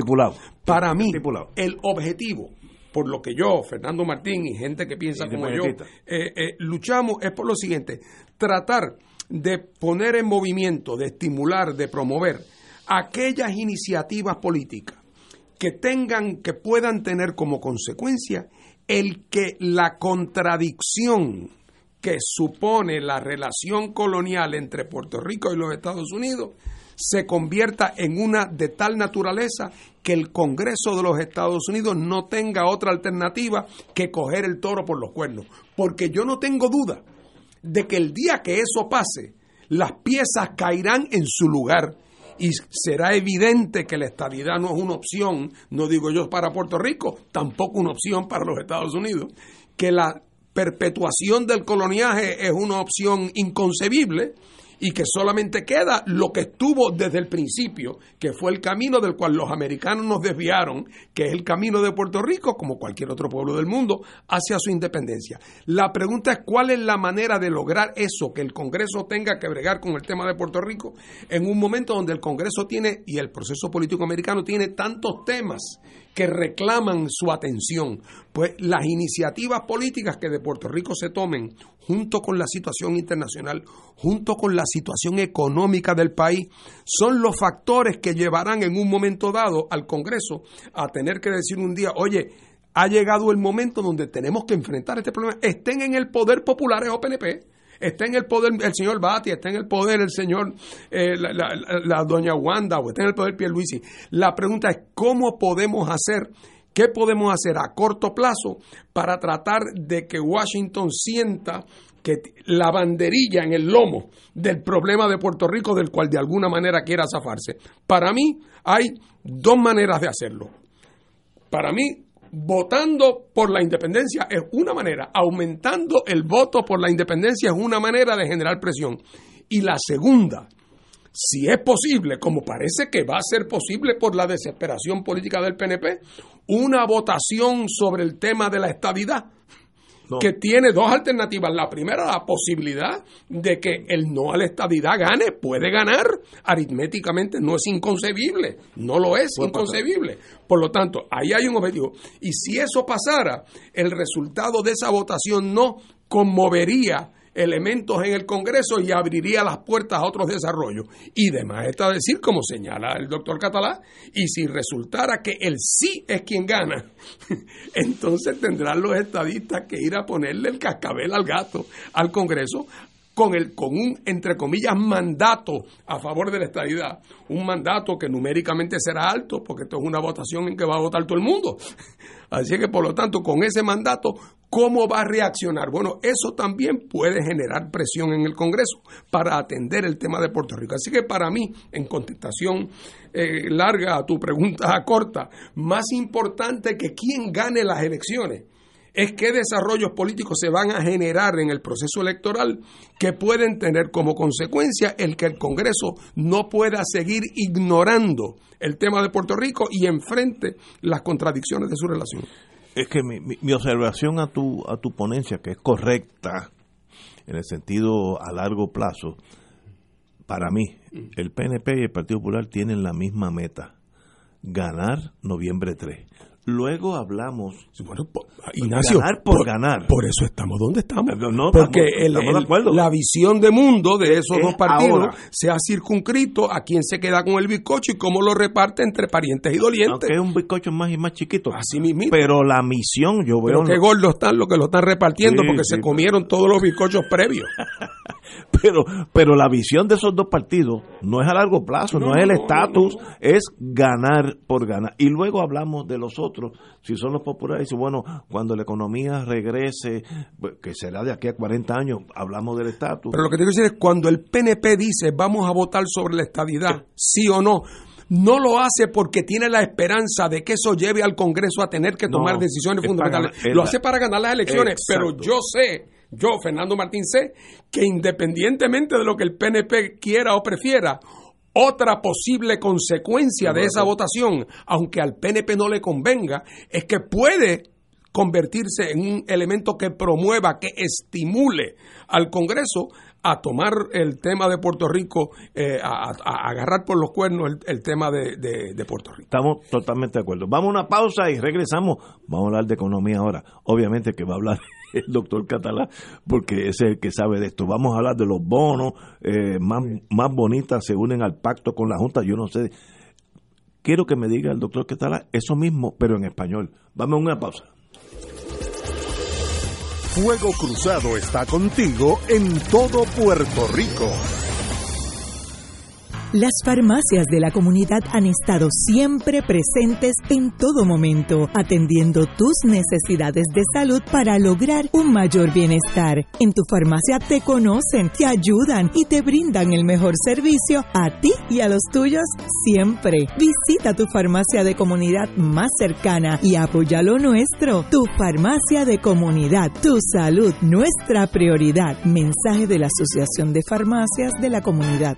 Para mí, el objetivo por lo que yo, Fernando Martín y gente que piensa como yo, eh, eh, luchamos es por lo siguiente, tratar de poner en movimiento, de estimular, de promover aquellas iniciativas políticas que tengan, que puedan tener como consecuencia el que la contradicción que supone la relación colonial entre Puerto Rico y los Estados Unidos se convierta en una de tal naturaleza que el Congreso de los Estados Unidos no tenga otra alternativa que coger el toro por los cuernos. Porque yo no tengo duda de que el día que eso pase, las piezas caerán en su lugar y será evidente que la estabilidad no es una opción, no digo yo para Puerto Rico, tampoco una opción para los Estados Unidos, que la perpetuación del coloniaje es una opción inconcebible y que solamente queda lo que estuvo desde el principio, que fue el camino del cual los americanos nos desviaron, que es el camino de Puerto Rico, como cualquier otro pueblo del mundo, hacia su independencia. La pregunta es cuál es la manera de lograr eso, que el Congreso tenga que bregar con el tema de Puerto Rico, en un momento donde el Congreso tiene, y el proceso político americano tiene tantos temas que reclaman su atención. Pues las iniciativas políticas que de Puerto Rico se tomen, junto con la situación internacional, junto con la situación económica del país, son los factores que llevarán en un momento dado al Congreso a tener que decir un día, oye, ha llegado el momento donde tenemos que enfrentar este problema, estén en el poder popular o PNP, está en el poder el señor Bati, está en el poder el señor, eh, la, doña Wanda, o está en el poder Pierluisi. La pregunta es, ¿cómo podemos hacer ¿Qué podemos hacer a corto plazo para tratar de que Washington sienta que la banderilla en el lomo del problema de Puerto Rico del cual de alguna manera quiera zafarse? Para mí hay dos maneras de hacerlo. Para mí, votando por la independencia es una manera, aumentando el voto por la independencia es una manera de generar presión. Y la segunda, si es posible, como parece que va a ser posible por la desesperación política del PNP, una votación sobre el tema de la que tiene dos alternativas. La primera, la posibilidad de que el no a la estabilidad gane, puede ganar, aritméticamente no es inconcebible, no lo es inconcebible. Por lo tanto, ahí hay un objetivo. Y si eso pasara, el resultado de esa votación no conmovería elementos en el Congreso y abriría las puertas a otros desarrollos. Y demás está decir, como señala el doctor Catalá, y si resultara que el sí es quien gana, [LAUGHS] entonces tendrán los estadistas que ir a ponerle el cascabel al gato al Congreso con, el, con un, entre comillas, mandato a favor de la estadidad. Un mandato que numéricamente será alto, porque esto es una votación en que va a votar todo el mundo. [LAUGHS] Así que, por lo tanto, con ese mandato, ¿cómo va a reaccionar? Bueno, eso también puede generar presión en el Congreso para atender el tema de Puerto Rico. Así que para mí, en contestación eh, larga a tu pregunta [LAUGHS] corta, más importante que quién gane las elecciones es qué desarrollos políticos se van a generar en el proceso electoral que pueden tener como consecuencia el que el Congreso no pueda seguir ignorando el tema de Puerto Rico y enfrente las contradicciones de su relación. Es que mi, observación a tu, a tu ponencia, que es correcta en el sentido a largo plazo, para mí, el PNP y el Partido Popular tienen la misma meta, ganar noviembre 3 Luego hablamos. Bueno, Ignacio, ganar por, ganar. Por eso estamos donde estamos. Porque la visión de mundo de esos dos partidos se ha circunscrito a quién se queda con el bizcocho y cómo lo reparte entre parientes y dolientes. Aunque es un bizcocho más y más chiquito. Así mismo. Pero la misión, yo veo. Pero qué gordos están los que lo están repartiendo porque se comieron todos los bizcochos previos. [LAUGHS] [LAUGHS] pero, pero la visión de esos dos partidos no es a largo plazo, no, es el estatus, es ganar por ganar. Y luego hablamos de los otros, si son los populares, y bueno, cuando la economía regrese, pues, que será de aquí a 40 años, hablamos del estatus. Pero lo que tengo que decir es, cuando el PNP dice vamos a votar sobre la estadidad, sí o no, no lo hace porque tiene la esperanza de que eso lleve al Congreso a tener que tomar decisiones fundamentales. lo hace para ganar las elecciones, pero yo sé yo, Fernando Martín, sé que independientemente de lo que el PNP quiera o prefiera, otra posible consecuencia de esa votación, aunque al PNP no le convenga, es que puede convertirse en un elemento que promueva, que estimule al Congreso a tomar el tema de Puerto Rico, eh, a, agarrar por los cuernos el, tema de, de, Puerto Rico. Estamos totalmente de acuerdo. Vamos a una pausa y regresamos. Vamos a hablar de economía ahora. Obviamente que va a hablar [LAUGHS] el doctor Catalá, porque es el que sabe de esto. Vamos a hablar de los bonos eh, más, más bonitas, se unen al pacto con la Junta. Yo no sé. Quiero que me diga el doctor Catalá eso mismo, pero en español. Vamos a una pausa. Fuego Cruzado está contigo en todo Puerto Rico. Las farmacias de la comunidad han estado siempre presentes en todo momento, atendiendo tus necesidades de salud para lograr un mayor bienestar. En tu farmacia te conocen, te ayudan y te brindan el mejor servicio a ti y a los tuyos siempre. Visita tu farmacia de comunidad más cercana y apoya lo nuestro. Tu farmacia de comunidad, tu salud, nuestra prioridad. Mensaje de la Asociación de Farmacias de la Comunidad.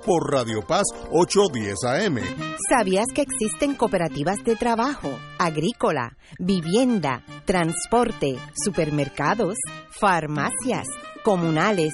por Radio Paz 810 AM. ¿Sabías que existen cooperativas de trabajo, agrícola, vivienda, transporte, supermercados, farmacias? comunales,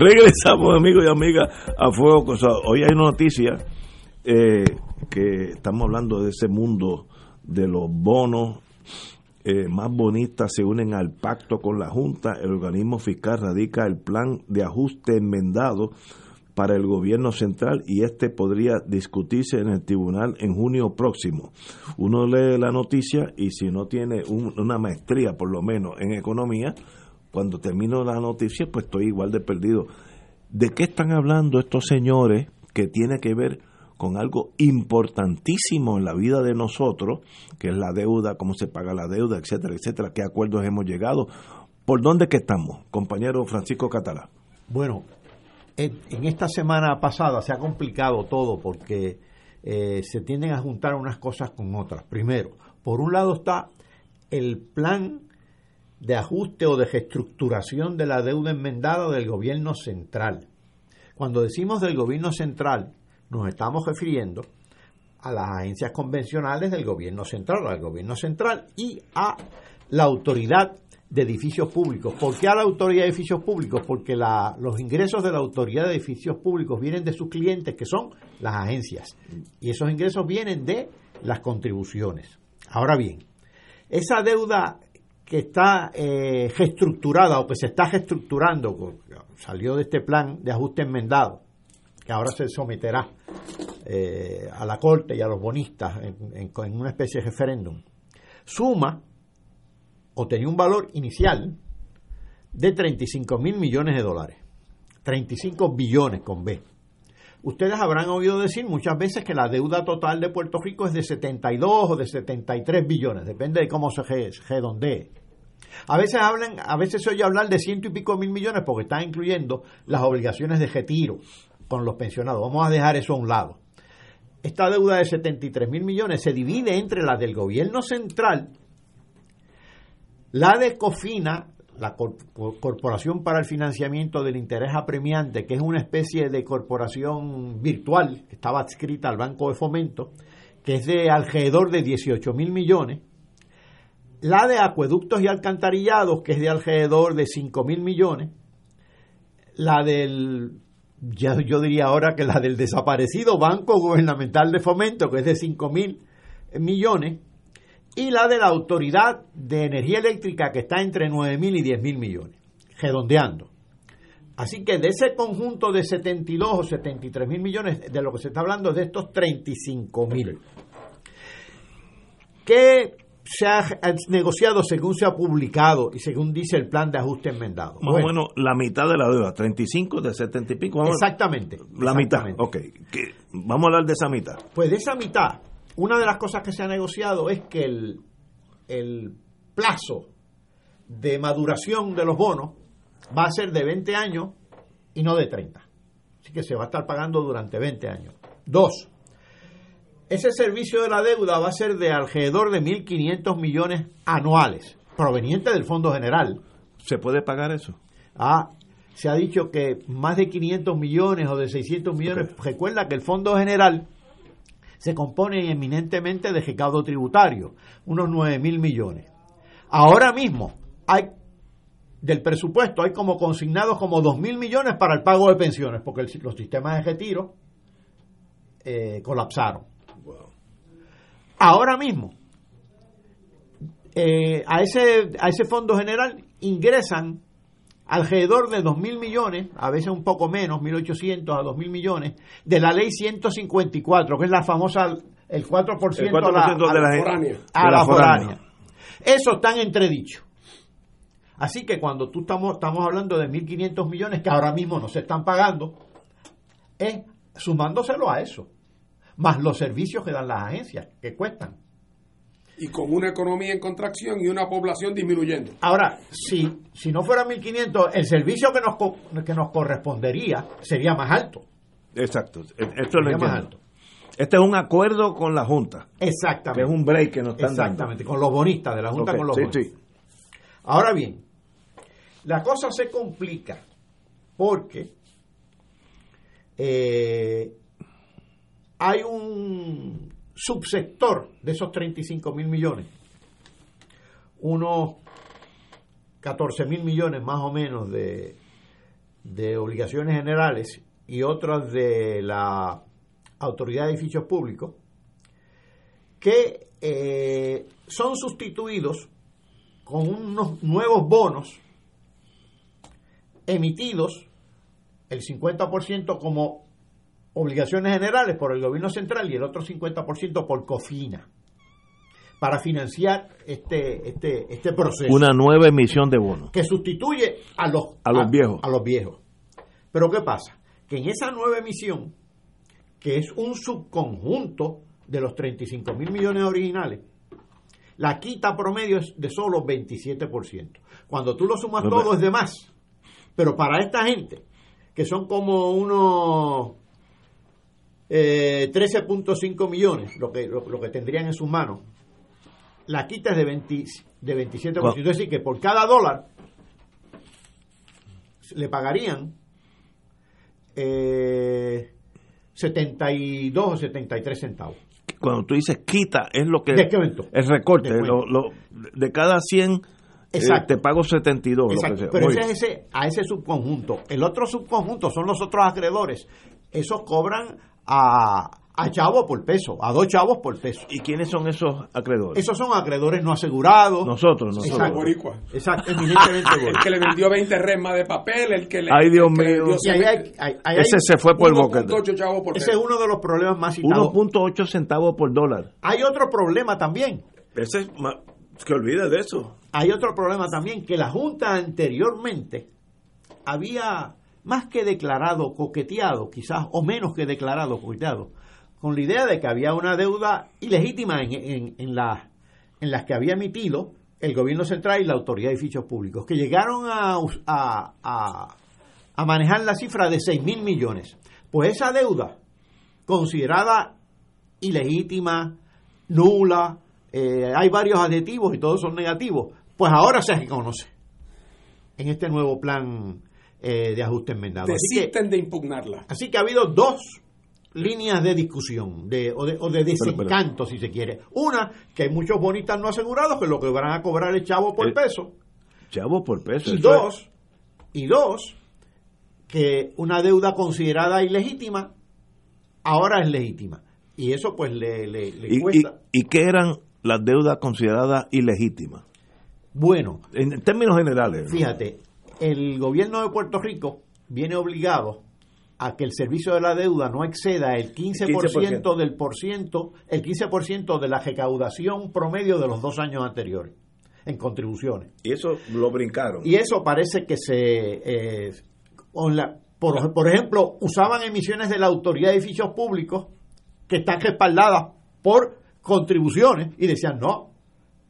Regresamos, amigos y amigas, a Fuego Cruzado. Hoy hay una noticia eh, que estamos hablando de ese mundo de los bonos eh, más bonistas se unen al pacto con la Junta. El organismo fiscal radica el plan de ajuste enmendado para el gobierno central y este podría discutirse en el tribunal en junio próximo. Uno lee la noticia y si no tiene un- una maestría, por lo menos, en economía, cuando termino la noticia, pues estoy igual de perdido. ¿De qué están hablando estos señores que tiene que ver con algo importantísimo en la vida de nosotros, que es la deuda, cómo se paga la deuda, etcétera, etcétera, qué acuerdos hemos llegado? ¿Por dónde que estamos, compañero Francisco Catalá? Bueno, en, esta semana pasada se ha complicado todo porque eh, se tienden a juntar unas cosas con otras. Primero, por un lado está el plan de ajuste o de reestructuración de la deuda enmendada del gobierno central. Cuando decimos del gobierno central, nos estamos refiriendo a las agencias convencionales del gobierno central, al gobierno central y a la autoridad de edificios públicos. ¿Por qué a la autoridad de edificios públicos? Porque los ingresos de la autoridad de edificios públicos vienen de sus clientes, que son las agencias. Y esos ingresos vienen de las contribuciones. Ahora bien, esa deuda que está eh, reestructurada o que se está reestructurando, salió de este plan de ajuste enmendado, que ahora se someterá eh, a la Corte y a los bonistas en, en- una especie de referéndum, suma o tenía un valor inicial de 35 mil millones de dólares. 35 billones con B. Ustedes habrán oído decir muchas veces que la deuda total de Puerto Rico es de 72 o de 73 billones, depende de cómo se re- redondee. A veces hablan, a veces se oye hablar de ciento y pico mil millones porque están incluyendo las obligaciones de retiro con los pensionados. Vamos a dejar eso a un lado. Esta deuda de 73 mil millones se divide entre la del gobierno central, la de COFINA, la Cor- Corporación para el Financiamiento del Interés Apremiante, que es una especie de corporación virtual que estaba adscrita al Banco de Fomento, que es de alrededor de 18 mil millones, la de acueductos y alcantarillados, que es de alrededor de 5 mil millones, la del, ya yo diría ahora que la del desaparecido Banco Gubernamental de Fomento, que es de 5 mil millones, y la de la Autoridad de Energía Eléctrica, que está entre 9 mil y 10 mil millones, redondeando. Así que de ese conjunto de 72 o 73 mil millones, de lo que se está hablando es de estos 35 mil. ¿Qué se ha negociado según se ha publicado y según dice el plan de ajuste enmendado? Más Bueno, o menos la mitad de la deuda, 35 de 70 y pico. Vamos Exactamente. La mitad, ok. ¿Qué? Vamos a hablar de esa mitad. Pues de esa mitad, una de las cosas que se ha negociado es que el, el plazo de maduración de los bonos va a ser de 20 años y no de 30. Así que se va a estar pagando durante 20 años. Dos, ese servicio de la deuda va a ser de alrededor de 1.500 millones anuales, proveniente del Fondo General. ¿Se puede pagar eso? Ah, se ha dicho que más de 500 millones o de 600 millones. Recuerda que el Fondo General se compone eminentemente de recaudo tributario, unos 9 mil millones. Ahora mismo hay del presupuesto hay como consignados como 2 mil millones para el pago de pensiones, porque el- los sistemas de retiro eh, colapsaron. Ahora mismo, eh, a, ese, a ese fondo general ingresan alrededor de 2 mil millones, a veces un poco menos, 1.800 a 2 mil millones, de la ley 154, que es la famosa, el 4%, El 4% a la, de la a gente- foránea. a de la la foránea. foránea. Eso está en entredicho. Así que cuando tú estamos, estamos hablando de 1.500 millones que ahora mismo no se están pagando, es sumándoselo a eso, más los servicios que dan las agencias, que cuestan. Y con una economía en contracción y una población disminuyendo. Ahora, si, si no fuera 1.500, el servicio que nos, que nos correspondería sería más alto. Exacto. Esto lo Sería más alto. Este es un acuerdo con la Junta, que Exactamente. es un break que nos están Exactamente, con los bonistas, de la. Junta con los sí, bonistas. sí. Ahora bien, la cosa se complica porque eh, hay un subsector de esos 35 mil millones, unos 14 mil millones más o menos de, de obligaciones generales y otras de la Autoridad de Edificios Públicos, que eh, son sustituidos con unos nuevos bonos emitidos el 50% como obligaciones generales por el gobierno central y el otro 50% por COFINA para financiar este este este proceso Una nueva emisión de bonos. que sustituye a los A los viejos. a los viejos. Pero qué pasa? Que en esa nueva emisión que es un subconjunto de los 35 mil millones originales, la quita promedio es de solo 27%. Cuando tú lo sumas No, todo pero- es de más. Pero para esta gente, que son como unos eh, 13.5 millones, lo que, lo, lo que tendrían en sus manos, la quita es de, 20 de 27%. Wow. Es decir, que por cada dólar le pagarían eh, 72 o 73 centavos. Cuando tú dices quita, es lo que. Descuento. El recorte. Descuento. lo- lo- de cada 100, eh, Exacto. te pago 72. lo que Exacto, sea. pero ese es ese, a ese subconjunto. El otro subconjunto son los otros acreedores. Esos cobran a, a chavo por peso, a dos chavos por peso. ¿Y quiénes son esos acreedores? Esos son acreedores no asegurados. Nosotros, nosotros. Exacto. Boricua. Exacto, eminentemente El que le vendió 20 resmas de papel, el que le. Ay, Dios mío. Ese se fue por el boquete. 1.8 chavos por ese es uno de los problemas más citados. 1.8 centavos por dólar. Hay otro problema también. Ese es ma- que olvide de eso. Hay otro problema también, que la Junta anteriormente había más que declarado, coqueteado, quizás, o menos que declarado, coqueteado, con la idea de que había una deuda ilegítima en, en, en, en las que había emitido el gobierno central y la autoridad de edificios públicos, que llegaron a, a- a manejar la cifra de 6 mil millones. Pues esa deuda, considerada ilegítima, nula, eh, hay varios adjetivos y todos son negativos, pues ahora se reconoce en este nuevo plan eh, de ajuste enmendado. Así que, Desisten de impugnarla. así que ha habido dos líneas de discusión de, o, de, o de desencanto, si se quiere. Una, que hay muchos bonistas no asegurados que lo que van a cobrar es chavo por El- peso. Chavo por peso. Y es- dos, y dos, que una deuda considerada ilegítima ahora es legítima. Y eso pues le, le, le ¿Y, y, cuesta. y qué eran las deudas consideradas ilegítimas? Bueno, En términos generales. ¿no? fíjate, el gobierno de Puerto Rico viene obligado a que el servicio de la deuda no exceda el 15%, 15%. del por ciento, el 15% de la recaudación promedio de los dos años anteriores en contribuciones. Y eso lo brincaron. Y eso parece que se... eh, con la- por, por ejemplo, usaban emisiones de la Autoridad de Edificios Públicos que están respaldadas por contribuciones y decían, no,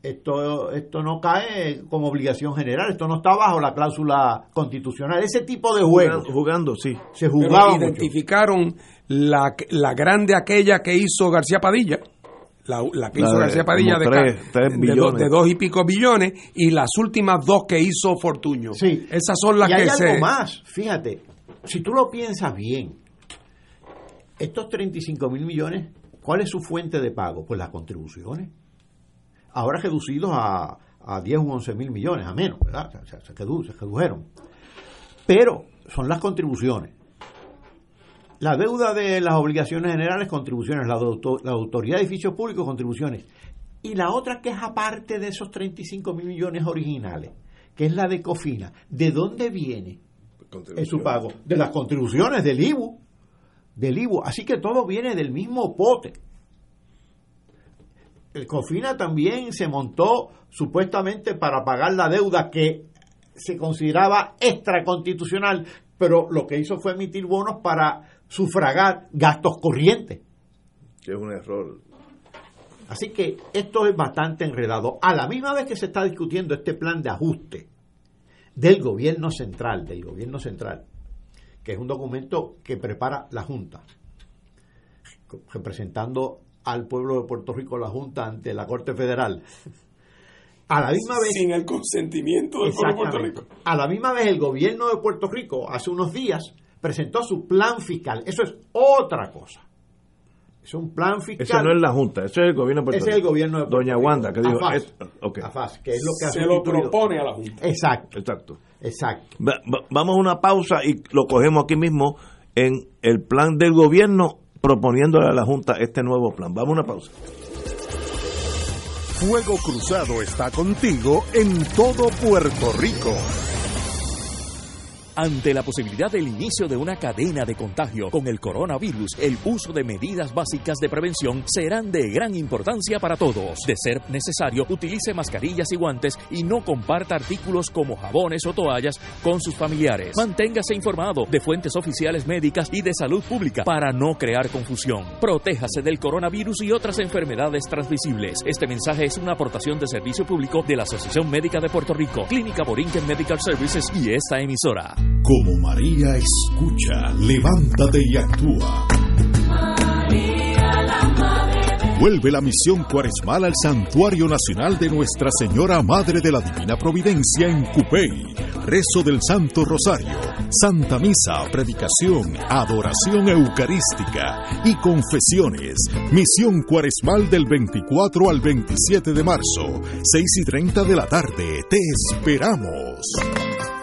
esto, esto no cae como obligación general, esto no está bajo la cláusula constitucional. Ese tipo de juegos jugando, jugando, sí. se Pero jugaba mucho. identificaron la, la grande aquella que hizo García Padilla, la, la que La hizo de García Padilla de, tres- ca- tres de do- billones. de dos y pico billones y las últimas dos que hizo Fortuño. Sí. Esas son las y hay que algo se... más, fíjate, si tú lo piensas bien, estos 35 mil millones, ¿cuál es su fuente de pago? Pues las contribuciones. Ahora reducidos a, a 10 u 11 mil millones, a menos, ¿verdad? O sea, se, redu- se redujeron. Pero son las contribuciones. La deuda de las obligaciones generales, contribuciones. La, de auto- la autoridad de edificios públicos, contribuciones. Y la otra que es aparte de esos 35 mil millones originales, que es la de Cofina, ¿de dónde viene en su pago? De las contribuciones del IBU, del IBU. Así que todo viene del mismo pote. El Cofina también se montó supuestamente para pagar la deuda que se consideraba extraconstitucional, pero lo que hizo fue emitir bonos para sufragar gastos corrientes. Que es un error. Así que esto es bastante enredado. A la misma vez que se está discutiendo este plan de ajuste del gobierno central, del gobierno central, que es un documento que prepara la Junta, representando al pueblo de Puerto Rico la Junta ante la Corte Federal. A la misma vez, Sin el consentimiento del pueblo de Puerto. Rico. A la misma vez, el gobierno de Puerto Rico hace unos días presentó su plan fiscal. Eso es otra cosa. Es un plan fiscal. Eso no es la Junta, eso es el gobierno de Puerto Ese es el gobierno de Puerto Doña Rico. Wanda, que dijo. AFAS. es- ok, AFAS, que es lo que ha Se lo propone a la Junta. Exacto, exacto. exacto. Va- va- vamos a una pausa y lo cogemos aquí mismo en el plan del gobierno proponiéndole a la Junta este nuevo plan. Vamos a una pausa. Fuego Cruzado está contigo en todo Puerto Rico. Ante la posibilidad del inicio de una cadena de contagio con el coronavirus, el uso de medidas básicas de prevención serán de gran importancia para todos. De ser necesario, utilice mascarillas y guantes y no comparta artículos como jabones o toallas con sus familiares. Manténgase informado de fuentes oficiales médicas y de salud pública para no crear confusión. Protéjase del coronavirus y otras enfermedades transmisibles. Este mensaje es una aportación de servicio público de la Asociación Médica de Puerto Rico, Clínica Borinquen Medical Services y esta emisora. Como María escucha, levántate y actúa. Vuelve la misión cuaresmal al Santuario Nacional de Nuestra Señora Madre de la Divina Providencia en Cupey. Rezo del Santo Rosario, Santa Misa, predicación, adoración eucarística y confesiones. Misión cuaresmal del 24 al 27 de marzo, 6 y 30 de la tarde. Te esperamos.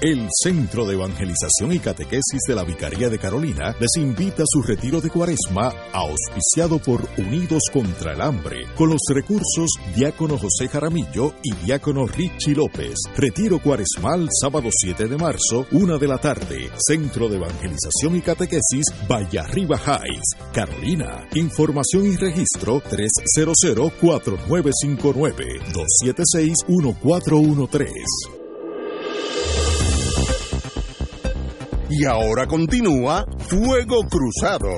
El Centro de Evangelización y Catequesis de la Vicaría de Carolina les invita a su retiro de cuaresma auspiciado por Unidos contra el Hambre, con los recursos Diácono José Jaramillo y Diácono Richie López. Retiro cuaresmal sábado 7 de marzo, 1 de la tarde, Centro de Evangelización y Catequesis, Vallarriba Heights, Carolina. Información y registro 300-4959-276-1413. Y ahora continúa Fuego Cruzado.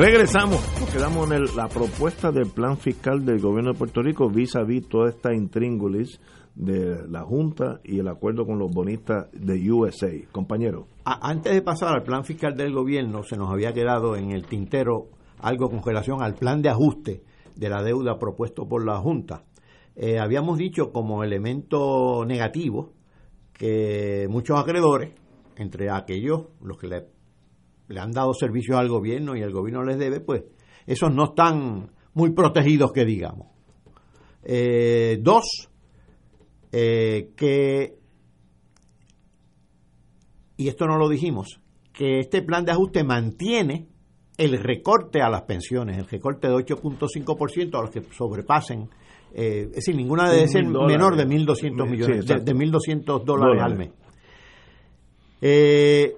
Regresamos, quedamos en la propuesta del plan fiscal del gobierno de Puerto Rico vis a vis toda esta intríngulis de la Junta y el acuerdo con los bonistas de USA. Compañero. Antes de pasar al plan fiscal del gobierno, se nos había quedado en el tintero algo con relación al plan de ajuste de la deuda propuesto por la Junta. Eh, habíamos dicho como elemento negativo que muchos acreedores, entre aquellos los que le, le han dado servicios al gobierno y el gobierno les debe, pues esos no están muy protegidos que digamos. Eh, dos, eh, que y esto no lo dijimos, que este plan de ajuste mantiene el recorte a las pensiones, el recorte de 8.5% a los que sobrepasen, eh, es decir, ninguna debe ser menor de 1.200 Sí, millones, de, exacto. de 1.200 dólares al mes. Eh,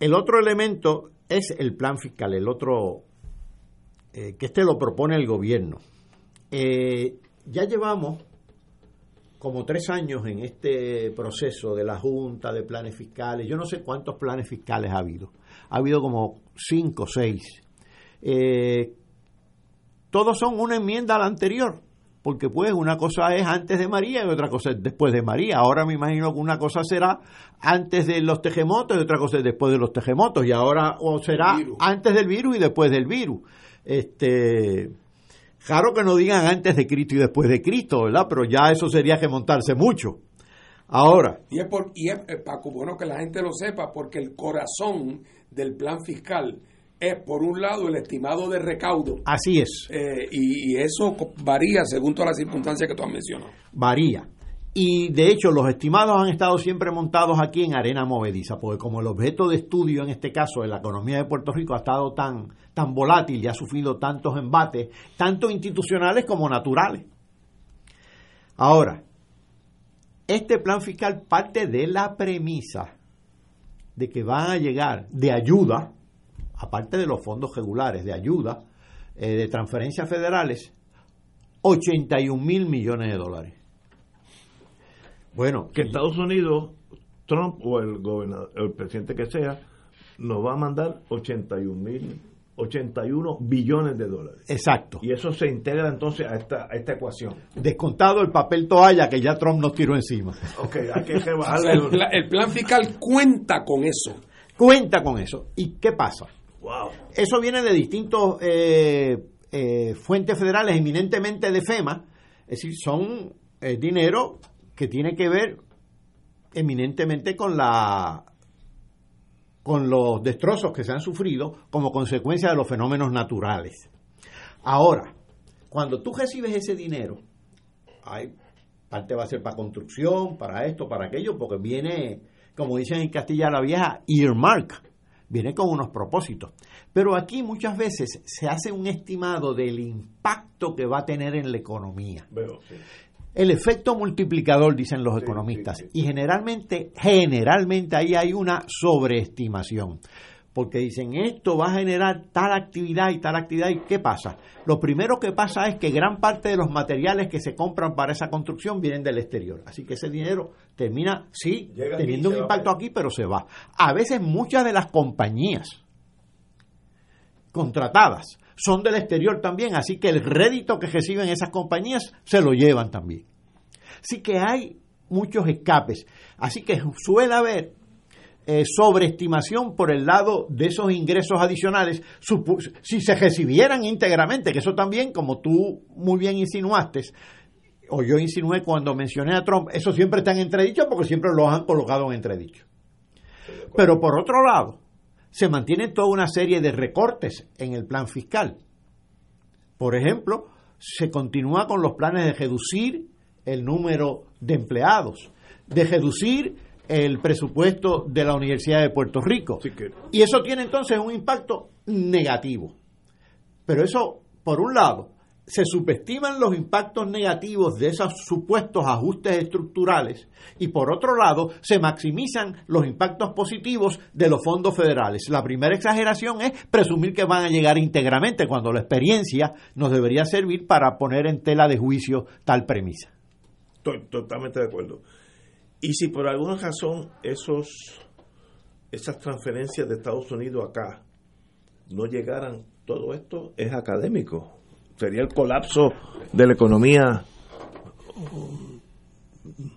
el otro elemento es el plan fiscal, el otro, eh, que este lo propone el gobierno. Eh, ya llevamos como tres años en este proceso de la Junta de Planes Fiscales. Yo no sé cuántos planes fiscales ha habido. Ha habido como cinco o seis. Eh, todos son una enmienda a la anterior. Porque pues una cosa es antes de María y otra cosa es después de María. Ahora me imagino que una cosa será antes de los terremotos y otra cosa es después de los terremotos. Y ahora o será antes del virus y después del virus. Este, claro que no digan antes de Cristo y después de Cristo, ¿verdad? Pero ya eso sería que montarse mucho. Ahora. Y es, por, y es, eh, Paco, bueno que la gente lo sepa, porque el corazón del plan fiscal es, por un lado, el estimado de recaudo. Así es. Eh, y, y, eso varía según todas las circunstancias que tú has mencionado. Varía. Y de hecho, los estimados han estado siempre montados aquí en arena movediza, porque como el objeto de estudio, en este caso, de la economía de Puerto Rico, ha estado tan, tan volátil y ha sufrido tantos embates, tanto institucionales como naturales. Ahora, este plan fiscal parte de la premisa de que van a llegar de ayuda, aparte de los fondos regulares, de ayuda, eh, de transferencias federales, 81 mil millones de dólares. Bueno, que Estados Unidos, Trump o el gobernador, el presidente que sea, nos va a mandar 81 mil 81 billones de dólares. Exacto. Y eso se integra entonces a esta, a esta ecuación. Descontado el papel toalla que ya Trump nos tiró encima. [LAUGHS] Ok, hay que el, plan, el plan fiscal cuenta con eso. Cuenta con eso. ¿Y qué pasa? Wow. Eso viene de distintos eh, eh, fuentes federales, eminentemente de FEMA. Es decir, son eh, dinero que tiene que ver eminentemente con la con los destrozos que se han sufrido como consecuencia de los fenómenos naturales. Ahora, cuando tú recibes ese dinero, hay parte va a ser para construcción, para esto, para aquello, porque viene, como dicen en Castilla la Vieja, earmark, viene con unos propósitos. Pero aquí muchas veces se hace un estimado del impacto que va a tener en la economía. Sí. El efecto multiplicador, dicen los economistas, y generalmente, generalmente ahí hay una sobreestimación, porque dicen esto va a generar tal actividad y tal actividad, ¿y qué pasa? Lo primero que pasa es que gran parte de los materiales que se compran para esa construcción vienen del exterior, así que ese dinero termina, sí, Llega teniendo un impacto aquí, pero se va. A veces muchas de las compañías contratadas son del exterior también, así que el rédito que reciben esas compañías se lo llevan también. Así que hay muchos escapes, así que suele haber eh, sobreestimación por el lado de esos ingresos adicionales, si se recibieran íntegramente, que eso también, como tú muy bien insinuaste, o yo insinué cuando mencioné a Trump, eso siempre está en entredicho porque siempre lo han colocado en entredicho. Pero por otro lado, se mantiene toda una serie de recortes en el plan fiscal. Por ejemplo, se continúa con los planes de reducir el número de empleados, de reducir el presupuesto de la Universidad de Puerto Rico. Que Y eso tiene entonces un impacto negativo. Pero eso, por un lado, se subestiman los impactos negativos de esos supuestos ajustes estructurales y por otro lado se maximizan los impactos positivos de los fondos federales. La primera exageración es presumir que van a llegar íntegramente cuando la experiencia nos debería servir para poner en tela de juicio tal premisa. estoy totalmente de acuerdo. Y si por alguna razón esos esas transferencias de Estados Unidos acá no llegaran, todo esto es académico. Sería el colapso de la economía.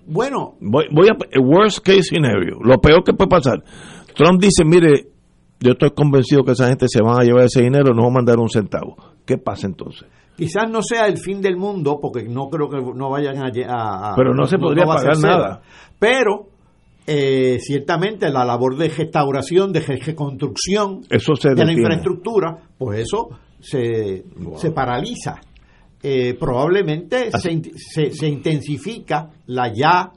Bueno, Voy, voy a worst case scenario, lo peor que puede pasar. Trump dice, mire, yo estoy convencido que esa gente se van a llevar ese dinero, no va a mandar un centavo. ¿Qué pasa entonces? quizás no sea el fin del mundo porque no creo que no vayan a... a- a- Pero no se podría pagar nada. Pero eh, ciertamente la labor de restauración, de reconstrucción Eso se de la infraestructura, pues eso se, se paraliza. Eh, probablemente se, int- se, se intensifica la ya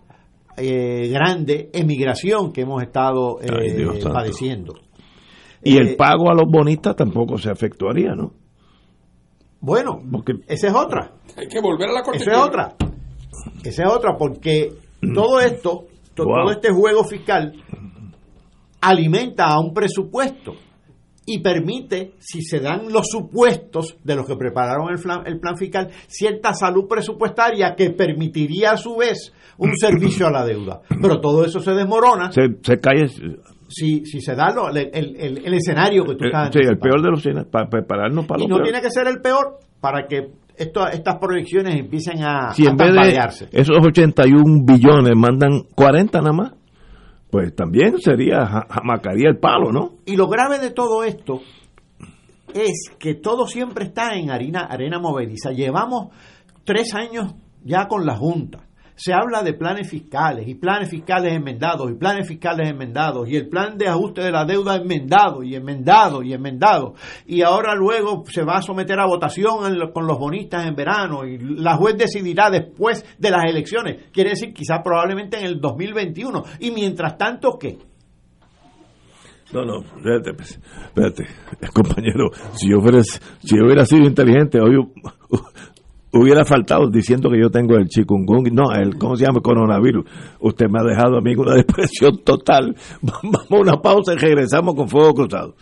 eh, grande emigración que hemos estado eh, Ay, padeciendo. Y Eh, el pago a los bonistas tampoco se efectuaría, ¿no? Bueno, Porque esa es otra. Hay que volver a la Esa Constitución. es otra. Esa es otra, porque todo esto, to- Wow. todo este juego fiscal alimenta a un presupuesto y permite, si se dan los supuestos de los que prepararon el plan, el plan fiscal, cierta salud presupuestaria que permitiría a su vez un [COUGHS] servicio a la deuda. Pero todo eso se desmorona se, se cae si, si se da lo- el, el- el- el escenario que tú Eh, estás sí, el peor de los escenarios, para prepararnos para Y no peor. tiene que ser el peor para que esto, estas proyecciones empiecen a, si a en vez de esos 81 billones mandan 40 nada más, pues también sería, ja- jamacaría el palo, ¿no? Y lo grave de todo esto es que todo siempre está en harina, arena movediza. Llevamos tres años ya con la Junta. Se habla de planes fiscales y planes fiscales enmendados y planes fiscales enmendados y el plan de ajuste de la deuda enmendado y enmendado y enmendado. Y ahora luego se va a someter a votación con los bonistas en verano y la juez decidirá después de las elecciones. Quiere decir quizás probablemente en el 2021. Y mientras tanto, ¿qué? No, no, espérate, pues, espérate, [LAUGHS] compañero, si yo si yo hubiera sido inteligente, hoy hubiera faltado diciendo que yo tengo el chikungunya, no, el, ¿cómo se llama? Coronavirus. Usted me ha dejado a mí una [LAUGHS] depresión total. Vamos a una pausa y regresamos con Fuego Cruzado.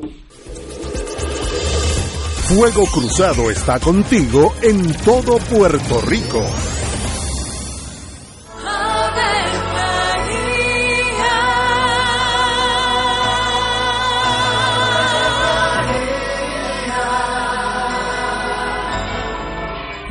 Fuego Cruzado está contigo en todo Puerto Rico.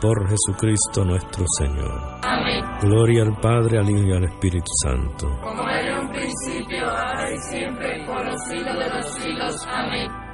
por Jesucristo nuestro Señor. Amén. Gloria al Padre, al Hijo y al Espíritu Santo. Como era un principio, ahora y siempre, por los siglos de los siglos. Amén.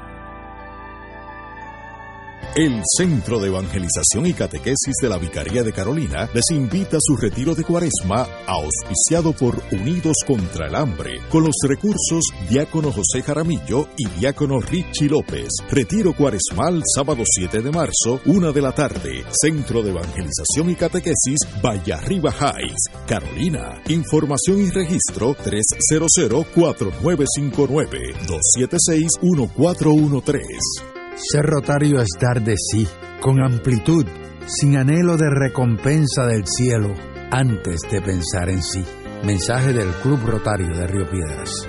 El Centro de Evangelización y Catequesis de la Vicaría de Carolina les invita a su retiro de cuaresma auspiciado por Unidos contra el Hambre, con los recursos Diácono José Jaramillo y Diácono Richie López. Retiro cuaresmal sábado 7 de marzo, una de la tarde. Centro de Evangelización y Catequesis, Arriba Heights, Carolina. Información y registro 300-4959-276-1413. Ser rotario es dar de sí, con amplitud, sin anhelo de recompensa del cielo, antes de pensar en sí. Mensaje del Club Rotario de Río Piedras.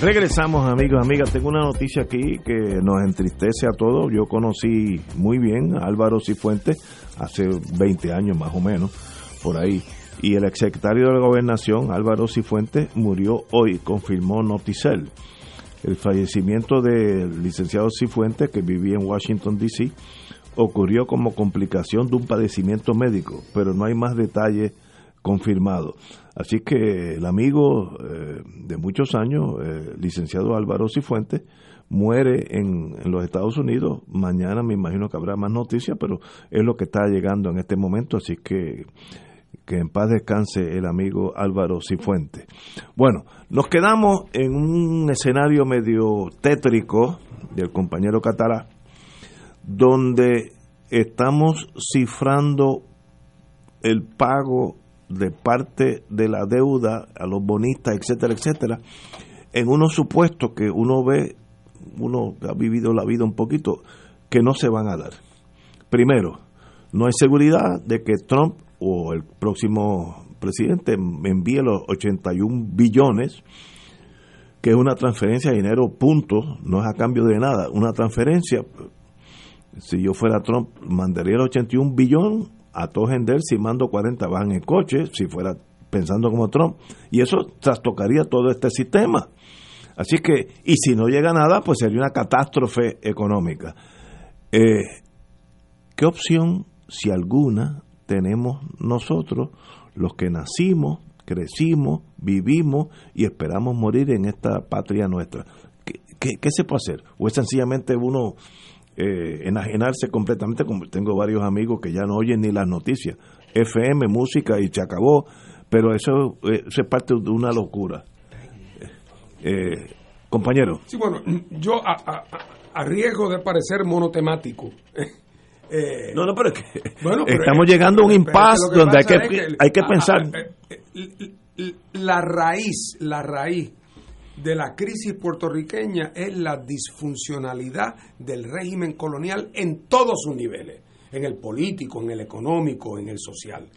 Regresamos amigos, amigas. Tengo una noticia aquí que nos entristece a todos. Yo conocí muy bien a Álvaro Cifuentes hace 20 años más o menos, por ahí. Y el exsecretario de la Gobernación, Álvaro Cifuentes, murió hoy, confirmó Noticel. El fallecimiento del licenciado Cifuentes, que vivía en Washington, D.C., ocurrió como complicación de un padecimiento médico, pero no hay más detalles confirmados. Así que el amigo eh, de muchos años, eh, licenciado Álvaro Cifuentes, muere en, en, los Estados Unidos. Mañana me imagino que habrá más noticias, pero es lo que está llegando en este momento, así que que en paz descanse el amigo Álvaro Cifuentes. Bueno, nos quedamos en un escenario medio tétrico del compañero Catalá, donde estamos cifrando el pago de parte de la deuda a los bonistas, etcétera, etcétera, en unos supuestos que uno ve, uno ha vivido la vida un poquito, que no se van a dar. Primero, no hay seguridad de que Trump o el próximo presidente envíe los 81 billones, que es una transferencia de dinero, punto, no es a cambio de nada, una transferencia. Si yo fuera Trump, mandaría los 81 billones a todo gender, si mando 40 van en coche, si fuera pensando como Trump, y eso trastocaría todo este sistema. Así que, y si no llega nada, pues sería una catástrofe económica. Eh, ¿Qué opción, si alguna, tenemos nosotros, los que nacimos, crecimos, vivimos y esperamos morir en esta patria nuestra? ¿Qué, qué, qué se puede hacer? ¿O es sencillamente uno eh, enajenarse completamente? Como tengo varios amigos que ya no oyen ni las noticias. FM, música y se acabó, pero eso, eh, eso es parte de una locura. Eh, compañero. Sí, bueno, yo a, a, a riesgo de parecer monotemático. Eh, no, no, pero, es que bueno, pero estamos es, llegando a un impasse donde hay que, que, hay que pensar. La raíz, la raíz de la crisis puertorriqueña es la disfuncionalidad del régimen colonial en todos sus niveles, en el político, en el económico, en el social.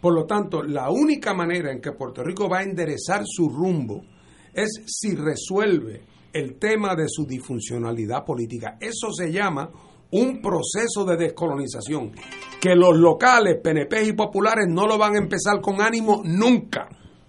Por lo tanto, la única manera en que Puerto Rico va a enderezar su rumbo es si resuelve el tema de su disfuncionalidad política. Eso se llama un proceso de descolonización que los locales, PNP y populares no lo van a empezar con ánimo nunca,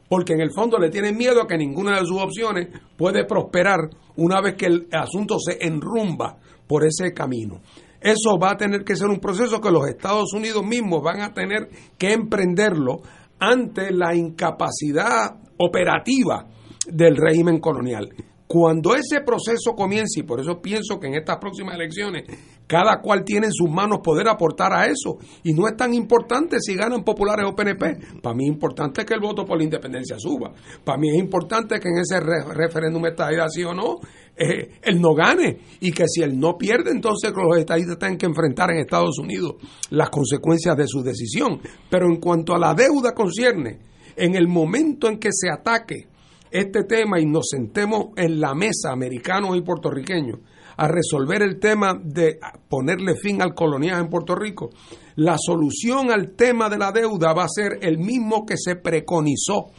porque en el fondo le tienen miedo a que ninguna de sus opciones puede prosperar una vez que el asunto se enrumba por ese camino. Eso va a tener que ser un proceso que los Estados Unidos mismos van a tener que emprenderlo ante la incapacidad operativa del régimen colonial. Cuando ese proceso comience, y por eso pienso que en estas próximas elecciones cada cual tiene en sus manos poder aportar a eso, y no es tan importante si ganan populares o PNP. Para mí es importante que el voto por la independencia suba. Para mí es importante que en ese re referéndum estadidad sí o no, eh, él no gane, y que si él no pierde, entonces los estadistas tienen que enfrentar en Estados Unidos las consecuencias de su decisión. Pero en cuanto a la deuda concierne, en el momento en que se ataque, este tema y nos sentemos en la mesa, americanos y puertorriqueños, a resolver el tema de ponerle fin al coloniaje en Puerto Rico, la solución al tema de la deuda va a ser el mismo que se preconizó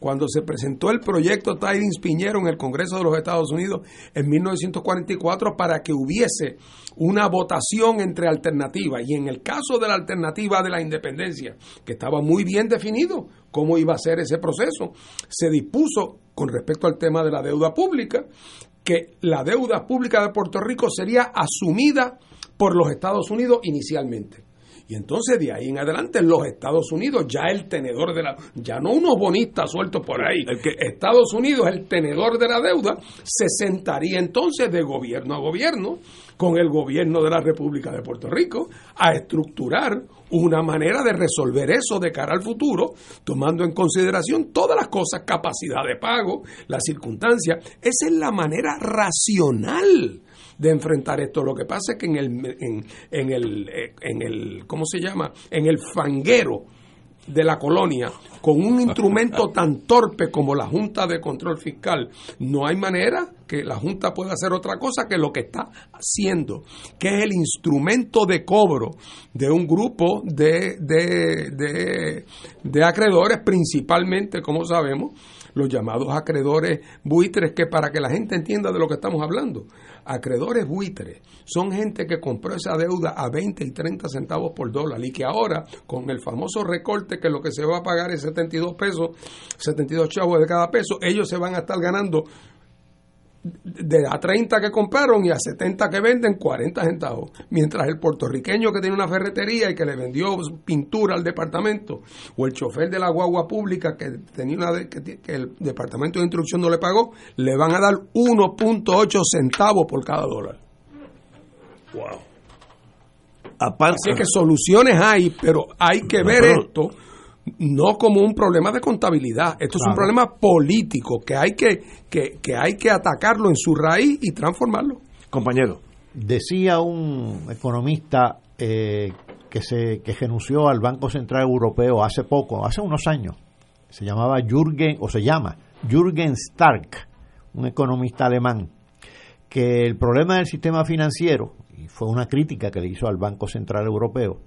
cuando se presentó el proyecto Tidings Piñero en el Congreso de los Estados Unidos en 1944 para que hubiese una votación entre alternativas. Y en el caso de la alternativa de la independencia, que estaba muy bien definido cómo iba a ser ese proceso, se dispuso con respecto al tema de la deuda pública que la deuda pública de Puerto Rico sería asumida por los Estados Unidos inicialmente. Y entonces de ahí en adelante los Estados Unidos, ya el tenedor de la, ya no unos bonistas sueltos por ahí, el que Estados Unidos, el tenedor de la deuda, se sentaría entonces de gobierno a gobierno con el gobierno de la República de Puerto Rico a estructurar una manera de resolver eso de cara al futuro, tomando en consideración todas las cosas, capacidad de pago, las circunstancias. Esa es la manera racional de enfrentar esto. Lo que pasa es que en el, en, en el, en el, ¿cómo se llama? En el fanguero de la colonia, con un instrumento [LAUGHS] tan torpe como la Junta de Control Fiscal, no hay manera que la Junta pueda hacer otra cosa que lo que está haciendo, que es el instrumento de cobro de un grupo de, de, de, de acreedores, principalmente, como sabemos, los llamados acreedores buitres, que para que la gente entienda de lo que estamos hablando, acreedores buitres. Son gente que compró esa deuda a 20 y 30 centavos por dólar y que ahora, con el famoso recorte que lo que se va a pagar es 72 pesos, 72 chavos de cada peso, ellos se van a estar ganando de a 30 que compraron y a 70 que venden 40 centavos. Mientras el puertorriqueño que tiene una ferretería y que le vendió pintura al departamento, o el chofer de la guagua pública que tenía una de- que, el departamento de instrucción no le pagó, le van a dar 1.8 centavos por cada dólar. Wow. Aparte, Así que soluciones hay, pero hay que ver esto no como un problema de contabilidad. Esto es un problema político que hay que, que, que hay que atacarlo en su raíz y transformarlo. compañero, Decía un economista eh, que se que renunció al Banco Central Europeo hace poco, hace unos años. Se llamaba Jürgen, o se llama Jürgen Stark, un economista alemán, que el problema del sistema financiero, y fue una crítica que le hizo al Banco Central Europeo,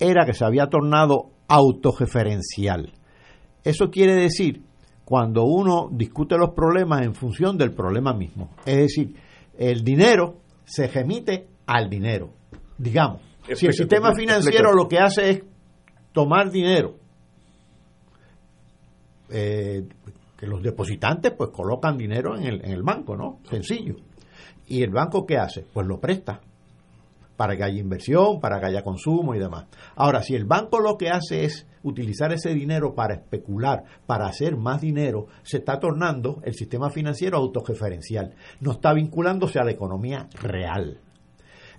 era que se había tornado autoreferencial. Eso quiere decir cuando uno discute los problemas en función del problema mismo. Es decir, el dinero se remite al dinero. Digamos, si el sistema financiero lo que hace es tomar dinero, eh, que los depositantes pues colocan dinero en el, en el banco, ¿no? Sencillo. ¿Y el banco qué hace? Pues lo presta para que haya inversión, para que haya consumo y demás. Ahora, si el banco lo que hace es utilizar ese dinero para especular, para hacer más dinero, se está tornando el sistema financiero autoreferencial. No está vinculándose a la economía real.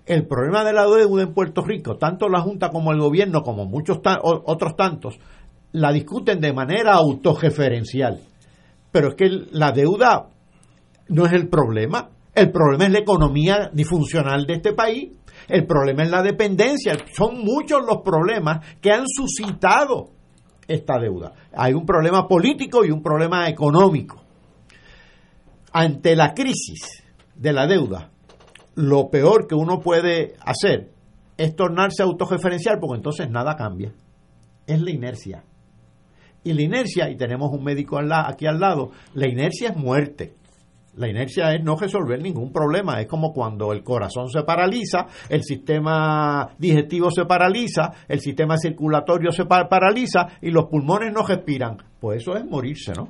El problema de la deuda en Puerto Rico, tanto la Junta como el gobierno, como muchos otros tantos, la discuten de manera autoreferencial. Pero es que la deuda no es el problema. El problema es la economía disfuncional de este país. El problema es la dependencia. Son muchos los problemas que han suscitado esta deuda. Hay un problema político y un problema económico. Ante la crisis de la deuda, lo peor que uno puede hacer es tornarse autoreferencial porque entonces nada cambia. Es la inercia. Y la inercia, y tenemos un médico aquí al lado, la inercia es muerte. La inercia es no resolver ningún problema. Es como cuando el corazón se paraliza, el sistema digestivo se paraliza, el sistema circulatorio se pa- paraliza y los pulmones no respiran. Pues eso es morirse, ¿no?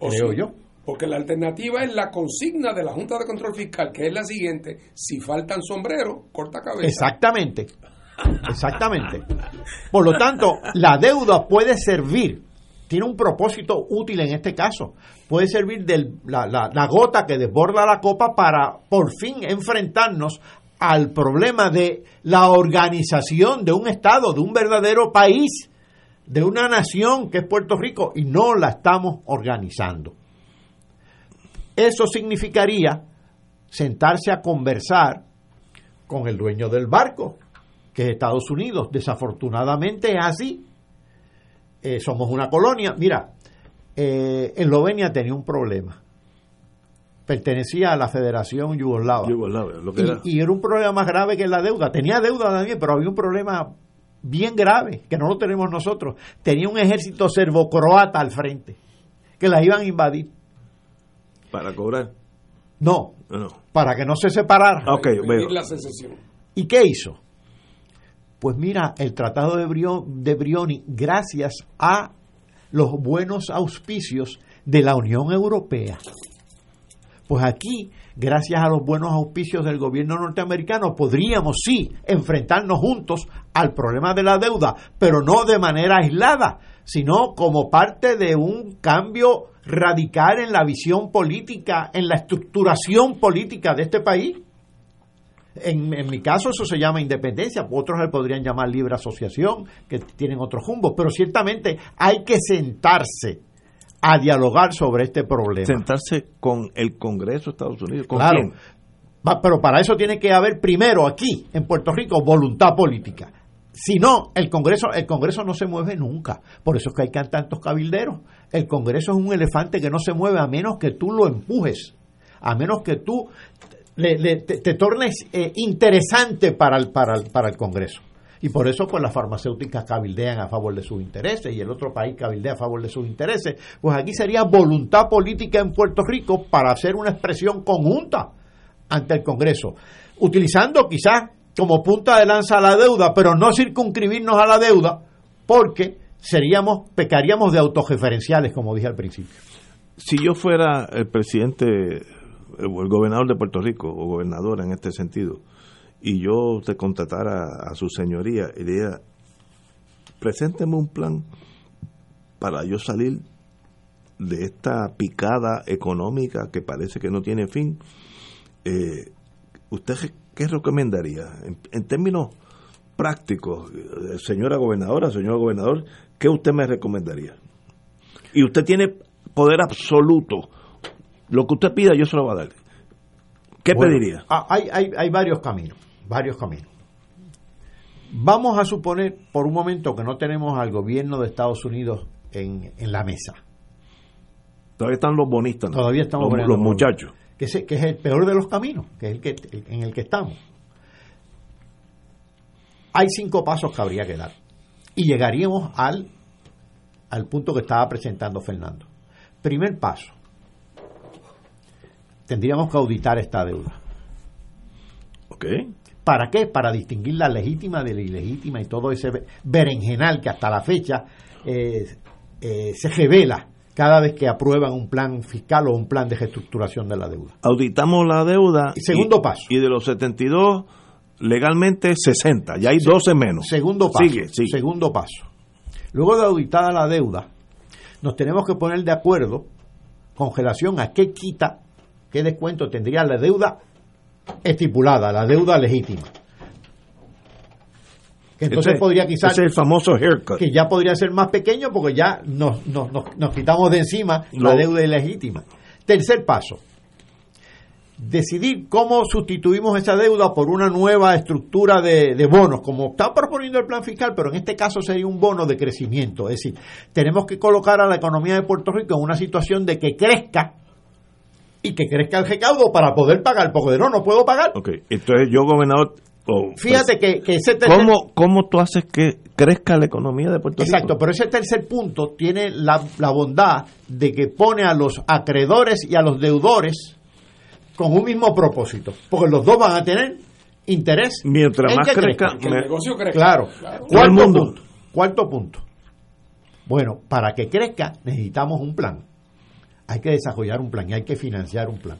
O Creo sí, yo. Porque la alternativa es la consigna de la Junta de Control Fiscal, que es la siguiente: si faltan sombreros, corta cabeza. Exactamente. Exactamente. Por lo tanto, la deuda puede servir, tiene un propósito útil en este caso. Puede servir de la, gota que desborda la copa para por fin enfrentarnos al problema de la organización de un Estado, de un verdadero país, de una nación que es Puerto Rico, y no la estamos organizando. Eso significaría sentarse a conversar con el dueño del barco, que es Estados Unidos. Desafortunadamente es así. Eh, somos una colonia. Mira, eh, Eslovenia tenía un problema. Pertenecía a la Federación Yugoslava. Yugoslavia, lo que Y, era. y era un problema más grave que la deuda. Tenía deuda también, pero había un problema bien grave, que no lo tenemos nosotros. Tenía un ejército serbo-croata al frente, que la iban a invadir. Para cobrar. No, No, no. para que no se separara. Ok, Pedir veo. la secesión. ¿Y qué hizo? Pues mira, el Tratado de, Brio- de Brioni, gracias a los buenos auspicios de la Unión Europea. Pues aquí, gracias a los buenos auspicios del gobierno norteamericano, podríamos sí enfrentarnos juntos al problema de la deuda, pero no de manera aislada, sino como parte de un cambio radical en la visión política, en la estructuración política de este país. En, en mi caso eso se llama independencia, otros le podrían llamar libre asociación, que tienen otros rumbos, pero ciertamente hay que sentarse a dialogar sobre este problema. Sentarse con el Congreso de Estados Unidos. ¿Con Claro. quién? Pero para eso tiene que haber primero aquí, en Puerto Rico, voluntad política. Si no, el Congreso, el Congreso no se mueve nunca. Por eso es que hay tantos cabilderos. El Congreso es un elefante que no se mueve a menos que tú lo empujes, a menos que tú le- le- te, te tornes eh, interesante para el, para, el, para el Congreso. Y por eso pues las farmacéuticas cabildean a favor de sus intereses y el otro país cabildea a favor de sus intereses. Pues aquí sería voluntad política en Puerto Rico para hacer una expresión conjunta ante el Congreso, utilizando quizás como punta de lanza la deuda, pero no circunscribirnos a la deuda, porque seríamos, pecaríamos de autoreferenciales, como dije al principio. Si yo fuera el presidente el, gobernador de Puerto Rico, o gobernadora en este sentido, y yo te contratara a su señoría y le diría, presénteme un plan para yo salir de esta picada económica que parece que no tiene fin, eh, ¿usted qué recomendaría? En, en términos prácticos, eh, señora gobernadora, señor gobernador, ¿qué usted me recomendaría? Y usted tiene poder absoluto. Lo que usted pida, yo se lo voy a dar. ¿Qué Bueno, pediría? ah, Hay, hay, hay varios caminos, varios caminos. Vamos a suponer por un momento que no tenemos al gobierno de Estados Unidos en, en la mesa. Todavía están los bonistas. ¿no? Todavía estamos los, los con- muchachos. Que es, que es el peor de los caminos, que es el que, en el que estamos. Hay cinco pasos que habría que dar. Y llegaríamos al, al punto que estaba presentando Fernando. Primer paso. Tendríamos que auditar esta deuda. ¿Ok? ¿Para qué? Para distinguir la legítima de la ilegítima y todo ese be- berenjenal que hasta la fecha eh, eh, se revela cada vez que aprueban un plan fiscal o un plan de reestructuración de la deuda. Auditamos la deuda. Y segundo y- paso. Y de los 72, legalmente 60. Ya hay 12 menos. Segundo paso. Sigue, sigue. Segundo paso. Luego de auditada la deuda, nos tenemos que poner de acuerdo con relación a qué quita, qué descuento tendría la deuda estipulada, la deuda legítima. Que entonces Ese- podría quizás ese es el famoso haircut. que ya podría ser más pequeño porque ya nos, nos, nos, nos quitamos de encima la deuda ilegítima. Tercer paso, decidir cómo sustituimos esa deuda por una nueva estructura de, de bonos, como está proponiendo el plan fiscal, pero en este caso sería un bono de crecimiento. Es decir, tenemos que colocar a la economía de Puerto Rico en una situación de que crezca y que crezca el recaudo para poder pagar, porque de no, no puedo pagar. Ok, entonces yo, gobernador. o- Fíjate que, que ese tercer- ¿Cómo, ¿Cómo tú haces que crezca la economía de Puerto Exacto, Rico? pero ese tercer punto tiene la, la bondad de que pone a los acreedores y a los deudores con un mismo propósito, porque los dos van a tener interés. Mientras en más que crezca, Que el negocio crezca. Claro. Claro. Cuarto mundo. punto. Cuarto punto. Bueno, para que crezca necesitamos un plan. Hay que desarrollar un plan y hay que financiar un plan.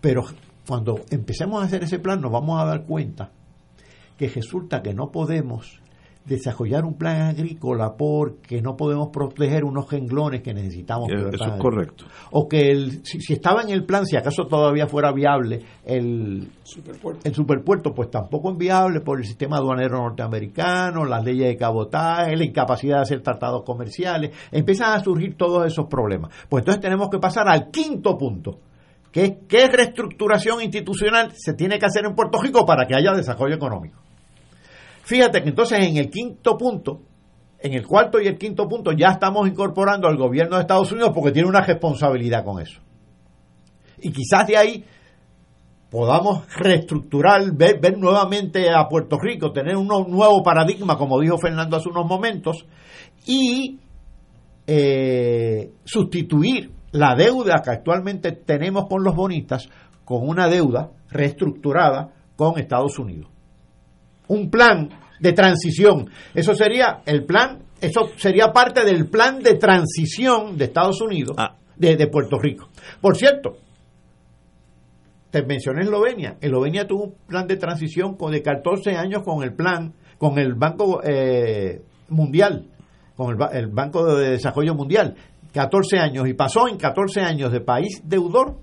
Pero cuando empecemos a hacer ese plan nos vamos a dar cuenta que resulta que no podemos desarrollar un plan agrícola porque no podemos proteger unos renglones que necesitamos. Eh, Eso es correcto. o que el, si, si estaba en el plan, si acaso todavía fuera viable el, Superpuerto. el superpuerto, pues tampoco es viable por el sistema aduanero norteamericano, las leyes de cabotaje, la incapacidad de hacer tratados comerciales, empiezan a surgir todos esos problemas. Pues entonces tenemos que pasar al quinto punto, que es qué reestructuración institucional se tiene que hacer en Puerto Rico para que haya desarrollo económico. Fíjate que entonces en el quinto punto, en el cuarto y el quinto punto ya estamos incorporando al gobierno de Estados Unidos porque tiene una responsabilidad con eso. Y quizás de ahí podamos reestructurar, ver, nuevamente a Puerto Rico, tener un nuevo paradigma, como dijo Fernando hace unos momentos, y eh, sustituir la deuda que actualmente tenemos con los bonistas con una deuda reestructurada con Estados Unidos. Un plan de transición. Eso sería el plan, eso sería parte del plan de transición de Estados Unidos, Ah. de, de Puerto Rico. Por cierto, te mencioné Eslovenia. Eslovenia tuvo un plan de transición con, de 14 años con el plan, con el Banco eh, Mundial, con el Banco de Desarrollo Mundial. 14 años y pasó en 14 años de país deudor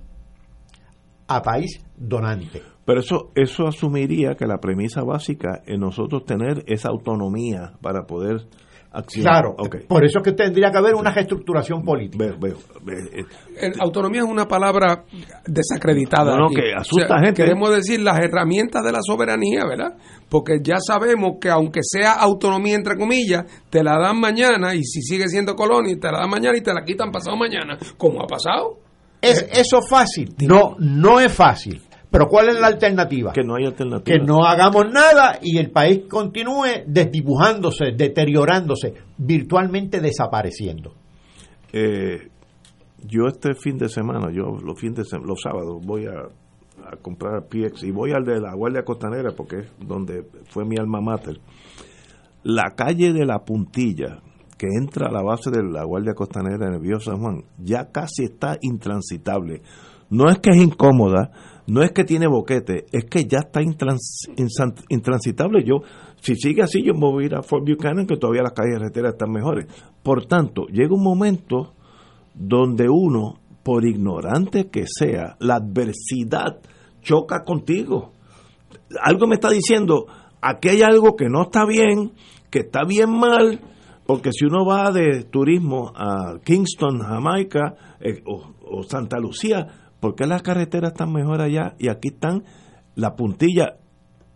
a país donante. Pero eso, eso asumiría que la premisa básica es nosotros tener esa autonomía para poder accionar. Claro, por eso es que tendría que haber una reestructuración política. Veo, veo. Ve- eh, El- autonomía es una palabra desacreditada. No, que asusta a gente. Queremos decir las herramientas de la soberanía, ¿verdad? Porque ya sabemos que aunque sea autonomía entre comillas, te la dan mañana y si sigue siendo colonia, te la dan mañana y te la quitan pasado mañana, como ha pasado. ¿Es eso fácil? No, no es fácil. Pero ¿cuál es la alternativa? Que no hay alternativa. que no hagamos nada y el país continúe desdibujándose, deteriorándose, virtualmente desapareciendo. Eh, yo este fin de semana, yo los fines de sem- los sábados voy a, a comprar PX y voy al de la Guardia Costanera porque es donde fue mi alma mater. La calle de la Puntilla, que entra a la base de la Guardia Costanera en el Viejo San Juan, ya casi está intransitable. no es que es incómoda, no es que tiene boquete, es que ya está intransitable. Yo, si sigue así, yo me voy a ir a Fort Buchanan, que todavía las calles carreteras están mejores. Por tanto, llega un momento donde uno, por ignorante que sea, la adversidad choca contigo. Algo me está diciendo, aquí hay algo que no está bien, que está bien mal, porque si uno va de turismo a Kingston, Jamaica eh, o Santa Lucía, ¿por qué las carreteras están mejor allá y aquí están la puntilla?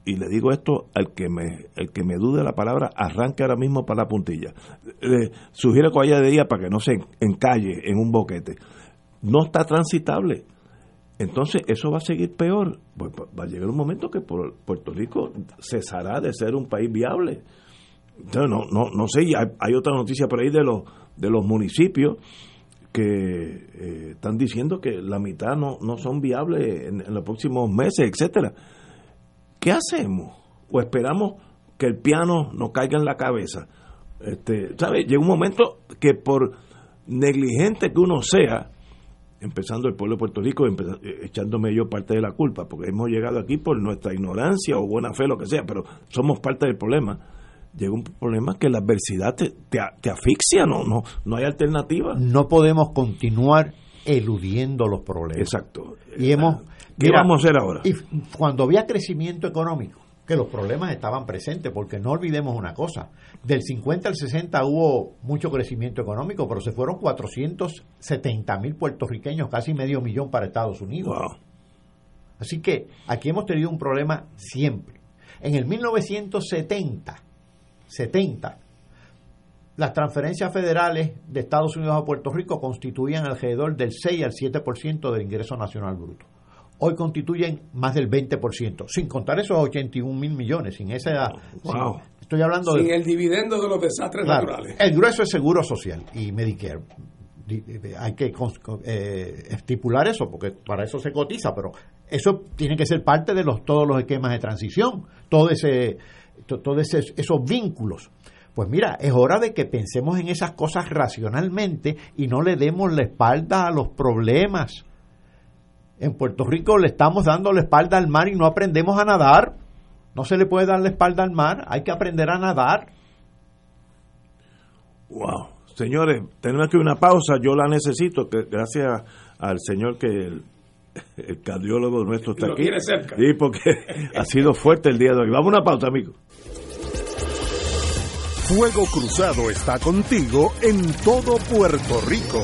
Y le digo esto al que me, el que me dude la palabra, arranque ahora mismo para la puntilla. Le sugiero que vaya de día para que no se encalle en un boquete. No está transitable. Entonces, eso va a seguir peor. Pues va a llegar un momento que Puerto Rico cesará de ser un país viable. Entonces, no, no, no sé, hay, hay otra noticia por ahí de los, de los municipios que eh, están diciendo que la mitad no, no son viables en, los próximos meses, etcétera. ¿Qué hacemos? ¿O esperamos que el piano nos caiga en la cabeza? Este, ¿sabe? Llega un momento que por negligente que uno sea, empezando el pueblo de Puerto Rico, echándome yo parte de la culpa, porque hemos llegado aquí por nuestra ignorancia o buena fe, lo que sea, pero somos parte del problema. Llega un problema que la adversidad te, te, te asfixia, no, no, no hay alternativa. No podemos continuar eludiendo los problemas. Exacto. Y hemos, ¿Qué vamos a hacer ahora? Y cuando había crecimiento económico, que los problemas estaban presentes, porque no olvidemos una cosa, del 50 al 60 hubo mucho crecimiento económico, pero se fueron 470 mil puertorriqueños, casi medio millón para Estados Unidos. Así que aquí hemos tenido un problema siempre. En el 1970, 70, las transferencias federales de Estados Unidos a Puerto Rico constituían alrededor del 6 al 7% del ingreso nacional bruto. Hoy constituyen más del 20%, sin contar esos 81 mil millones, sin esa... Wow. sin- estoy hablando Sin de... el dividendo de los desastres Claro, naturales. el grueso es seguro social y Medicare. Di- di- Hay que eh, estipular eso porque para eso se cotiza, pero eso tiene que ser parte de los todos los esquemas de transición, todo ese, to- todo ese, esos vínculos. Pues mira, es hora de que pensemos en esas cosas racionalmente y no le demos la espalda a los problemas. En Puerto Rico le estamos dando la espalda al mar y no aprendemos a nadar. No se le puede dar la espalda al mar, hay que aprender a nadar. Wow. Señores, tenemos aquí una pausa, yo la necesito, que gracias al señor que el, cardiólogo nuestro está Lo aquí. quiere cerca. Sí, porque [LAUGHS] ha sido fuerte el día de hoy. Vamos a una pausa, amigo. Fuego Cruzado está contigo en todo Puerto Rico.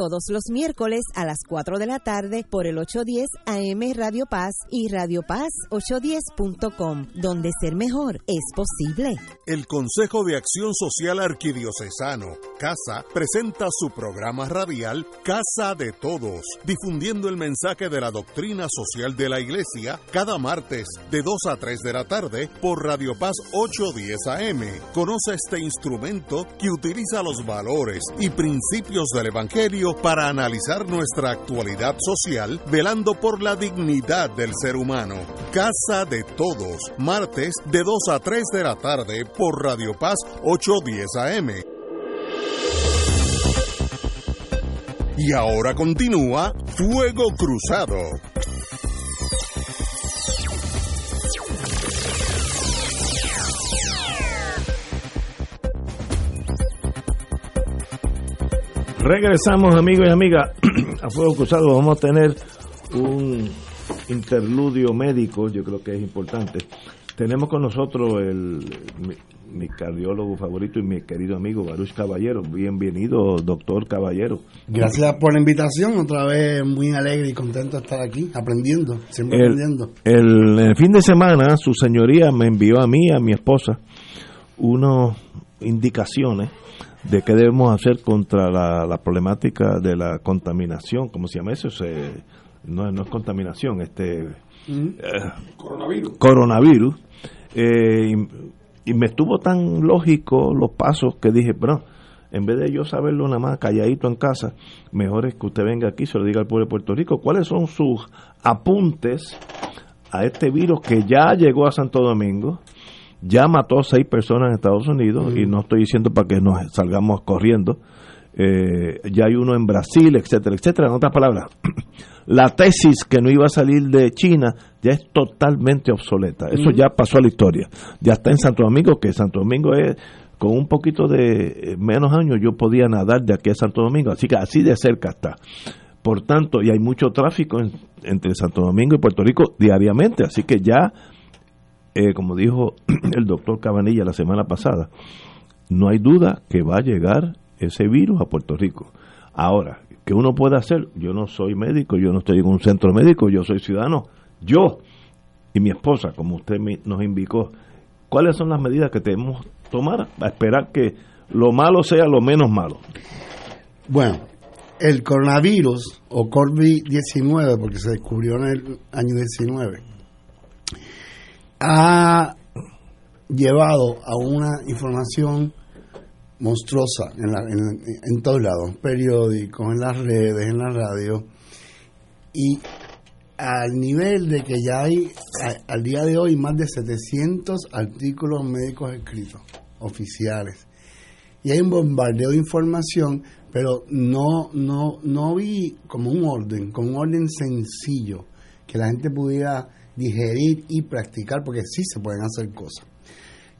todos los miércoles a las 4 de la tarde por el 810 AM Radio Paz y Radio Paz 810.com, donde ser mejor es posible. El Consejo de Acción Social Arquidiocesano, CASA, presenta su programa radial Casa de Todos, difundiendo el mensaje de la doctrina social de la Iglesia cada martes de 2 a 3 de la tarde por Radio Paz 810 AM. Conoce este instrumento que utiliza los valores y principios del Evangelio para analizar nuestra actualidad social, velando por la dignidad del ser humano. Casa de Todos, martes de 2 a 3 de la tarde por Radio Paz 810 AM. Y ahora continúa Fuego Cruzado. Regresamos, amigos y amigas, [CLEARS THROAT] a Fuego Cruzado. Vamos a tener un interludio médico, yo creo que es importante. Tenemos con nosotros el, mi, mi cardiólogo favorito y mi querido amigo Baruch Caballero. Bienvenido, doctor Caballero. Gracias por la invitación, otra vez muy alegre y contento de estar aquí, aprendiendo, siempre El, aprendiendo. el- el fin de semana, su señoría me envió a mí a mi esposa unas indicaciones de qué debemos hacer contra la, la problemática de la contaminación, ¿cómo se llama eso? Se- no, no es contaminación, este eh, Coronavirus. coronavirus. Eh, y, y me estuvo tan lógico los pasos que dije, pero en vez de yo saberlo nada más calladito en casa, mejor es que usted venga aquí y se lo diga al pueblo de Puerto Rico. ¿Cuáles son sus apuntes a este virus que ya llegó a Santo Domingo? Ya mató a seis personas en Estados Unidos y no estoy diciendo para que nos salgamos corriendo. Eh, ya hay uno en Brasil, etcétera, etcétera. En otras palabras, [CLEARS THROAT] la tesis que no iba a salir de China ya es totalmente obsoleta. Eso Mm. ya pasó a la historia. Ya está en Santo Domingo, que Santo Domingo es con un poquito de eh, menos años yo podía nadar de aquí a Santo Domingo, así que así de cerca está. Por tanto, y hay mucho tráfico en- entre Santo Domingo y Puerto Rico diariamente, así que ya, eh, como dijo [CLEARS THROAT] el doctor Cabanilla la semana pasada, no hay duda que va a llegar ese virus a Puerto Rico. Ahora, ¿qué uno puede hacer? Yo no soy médico, yo no estoy en un centro médico, yo soy ciudadano. Yo y mi esposa, como usted nos indicó, ¿cuáles son las medidas que debemos tomar a esperar que lo malo sea lo menos malo? Bueno, el coronavirus o COVID-19, porque se descubrió en el año 19, ha llevado a una información monstruosa en, la- en, en todos lados, periódicos, en las redes, en la radio, y al nivel de que ya hay al día de hoy más de 700 artículos médicos escritos, oficiales, y hay un bombardeo de información, pero no, no, no vi como un orden, como un orden sencillo, que la gente pudiera digerir y practicar, porque sí se pueden hacer cosas.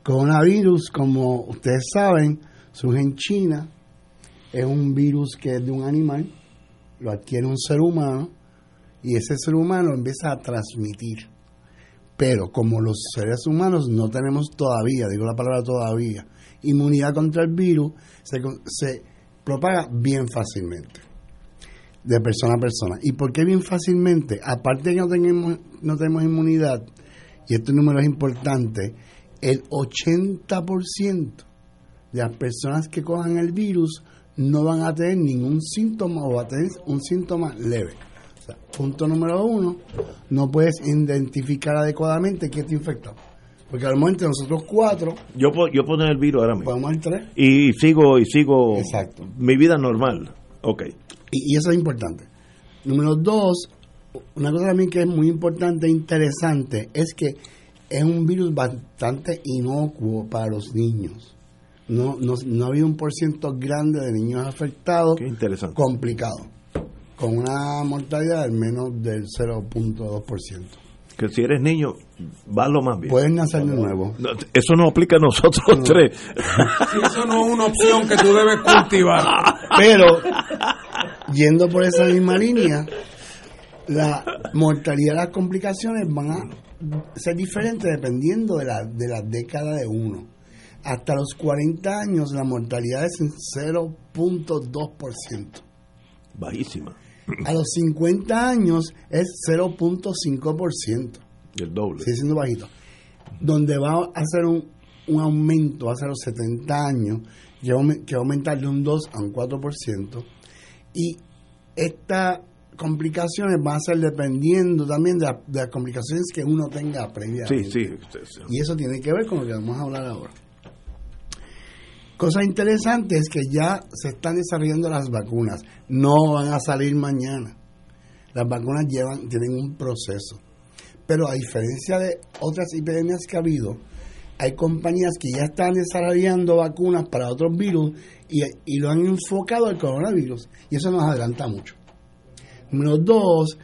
Coronavirus, como ustedes saben, surge en China, es un virus que es de un animal, lo adquiere un ser humano, y ese ser humano empieza a transmitir. Pero como los seres humanos no tenemos todavía, digo la palabra todavía, inmunidad contra el virus, se, se propaga bien fácilmente, de persona a persona. ¿Y por qué bien fácilmente? Aparte de que no tenemos, no tenemos inmunidad, y este número es importante, el 80% de las personas que cojan el virus no van a tener ningún síntoma o va a tener un síntoma leve. O sea, punto número uno, no puedes identificar adecuadamente quién te infectado. Porque al momento nosotros cuatro, Yo puedo, yo puedo tener el virus ahora mismo. podemos entrar. Y sigo, y sigo Exacto. mi vida normal. Ok. Y, y eso es importante. Número dos, una cosa también que es muy importante e interesante es que es un virus bastante inocuo para los niños. No, no, no ha habido un porciento grande de niños afectados Qué interesante. complicado, con una mortalidad al menos del 0.2%. Que si eres niño, va lo más bien. Puedes nacer de nuevo. No, eso no aplica a nosotros tres. Si eso no es una opción que tú debes cultivar. Pero, yendo por esa misma línea, la mortalidad las complicaciones van a ser diferentes dependiendo de la, de la década de uno. Hasta los 40 años la mortalidad es en 0.2%. Bajísima. A los 50 años es 0.5%. El doble. Sigue siendo bajito. Donde va a hacer un, un aumento hacia los 70 años, que va, a aumentar de un 2 a un 4%. Y estas complicaciones van a ser dependiendo también de, las complicaciones que uno tenga previamente. Sí, sí, sí, Y eso tiene que ver con lo que vamos a hablar ahora. Cosa interesante es que ya se están desarrollando las vacunas. No van a salir mañana. Las vacunas llevan, tienen un proceso. Pero a diferencia de otras epidemias que ha habido, hay compañías que ya están desarrollando vacunas para otros virus y, y lo han enfocado al coronavirus. Y eso nos adelanta mucho. Número dos,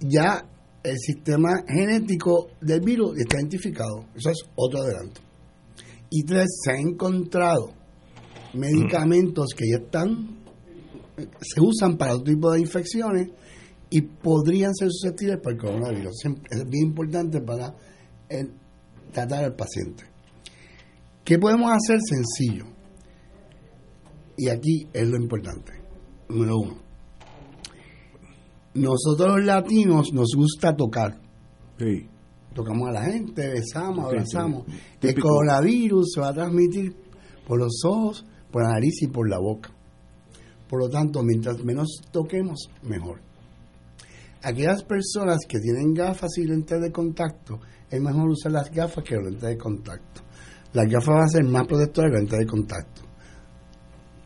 ya el sistema genético del virus está identificado. Eso es otro adelanto. Y tres, se han encontrado medicamentos que ya están, se usan para otro tipo de infecciones y podrían ser susceptibles para el coronavirus. Es bien importante para tratar al paciente. ¿Qué podemos hacer sencillo? Y aquí es lo importante. Número uno. Nosotros los latinos nos gusta tocar. Sí tocamos a la gente, besamos, abrazamos. El coronavirus se va a transmitir por los ojos, por la nariz y por la boca. Por lo tanto, mientras menos toquemos, mejor. Aquellas personas que tienen gafas y lentes de contacto, es mejor usar las gafas que los lentes de contacto. Las gafas van a ser más protectoras que los lentes de contacto.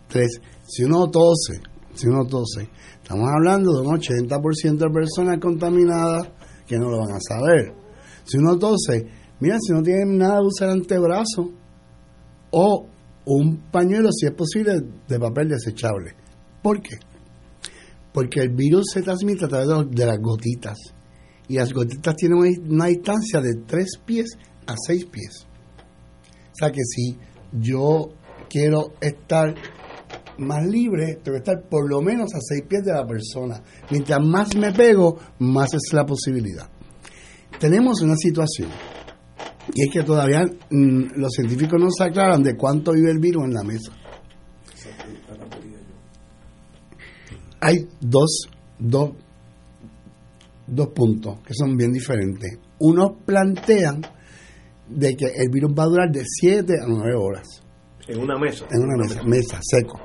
Tres, si uno tose, si uno tose, estamos hablando de un 80% de personas contaminadas que no lo van a saber si uno tose, mira, si no tiene nada, usa el antebrazo o un pañuelo, si es posible, de papel desechable. ¿Por qué? Porque el virus se transmite a través de, las gotitas. Y las gotitas tienen una, distancia de 3 pies a 6 pies. O sea que si yo quiero estar más libre, tengo que estar por lo menos a 6 pies de la persona. Mientras más me pego, más es la posibilidad tenemos una situación y es que todavía mm, los científicos no se aclaran de cuánto vive el virus en la mesa. Hay dos, dos, dos puntos que son bien diferentes. Unos plantean de que el virus va a durar de 7 a 9 horas. En una mesa. En una mesa, mesa, seco.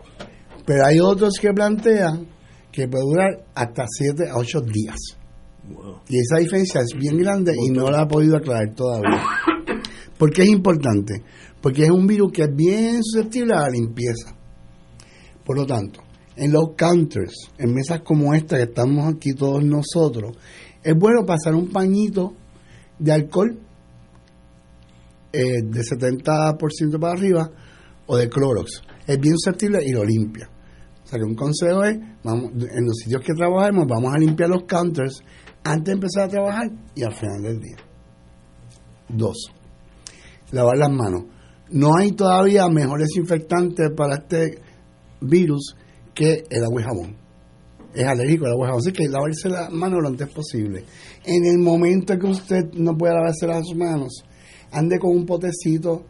Pero hay otros que plantean que puede durar hasta 7 a 8 días. Y esa diferencia es bien grande y no la ha podido aclarar todavía. ¿Por qué es importante? Porque es un virus que es bien susceptible a la limpieza. Por lo tanto, en los counters, en mesas como esta que estamos aquí todos nosotros, es bueno pasar un pañito de alcohol eh, de 70% para arriba o de Clorox. Es bien susceptible y lo limpia. O sea que un consejo es, vamos, en los sitios que trabajemos, vamos a limpiar los counters antes de empezar a trabajar y al final del día. Dos, lavar las manos. No hay todavía mejor desinfectante para este virus que el agua jabón. Es alérgico al agua jabón, así que lavarse las manos lo antes posible. En el momento que usted no pueda lavarse las manos, ande con un potecito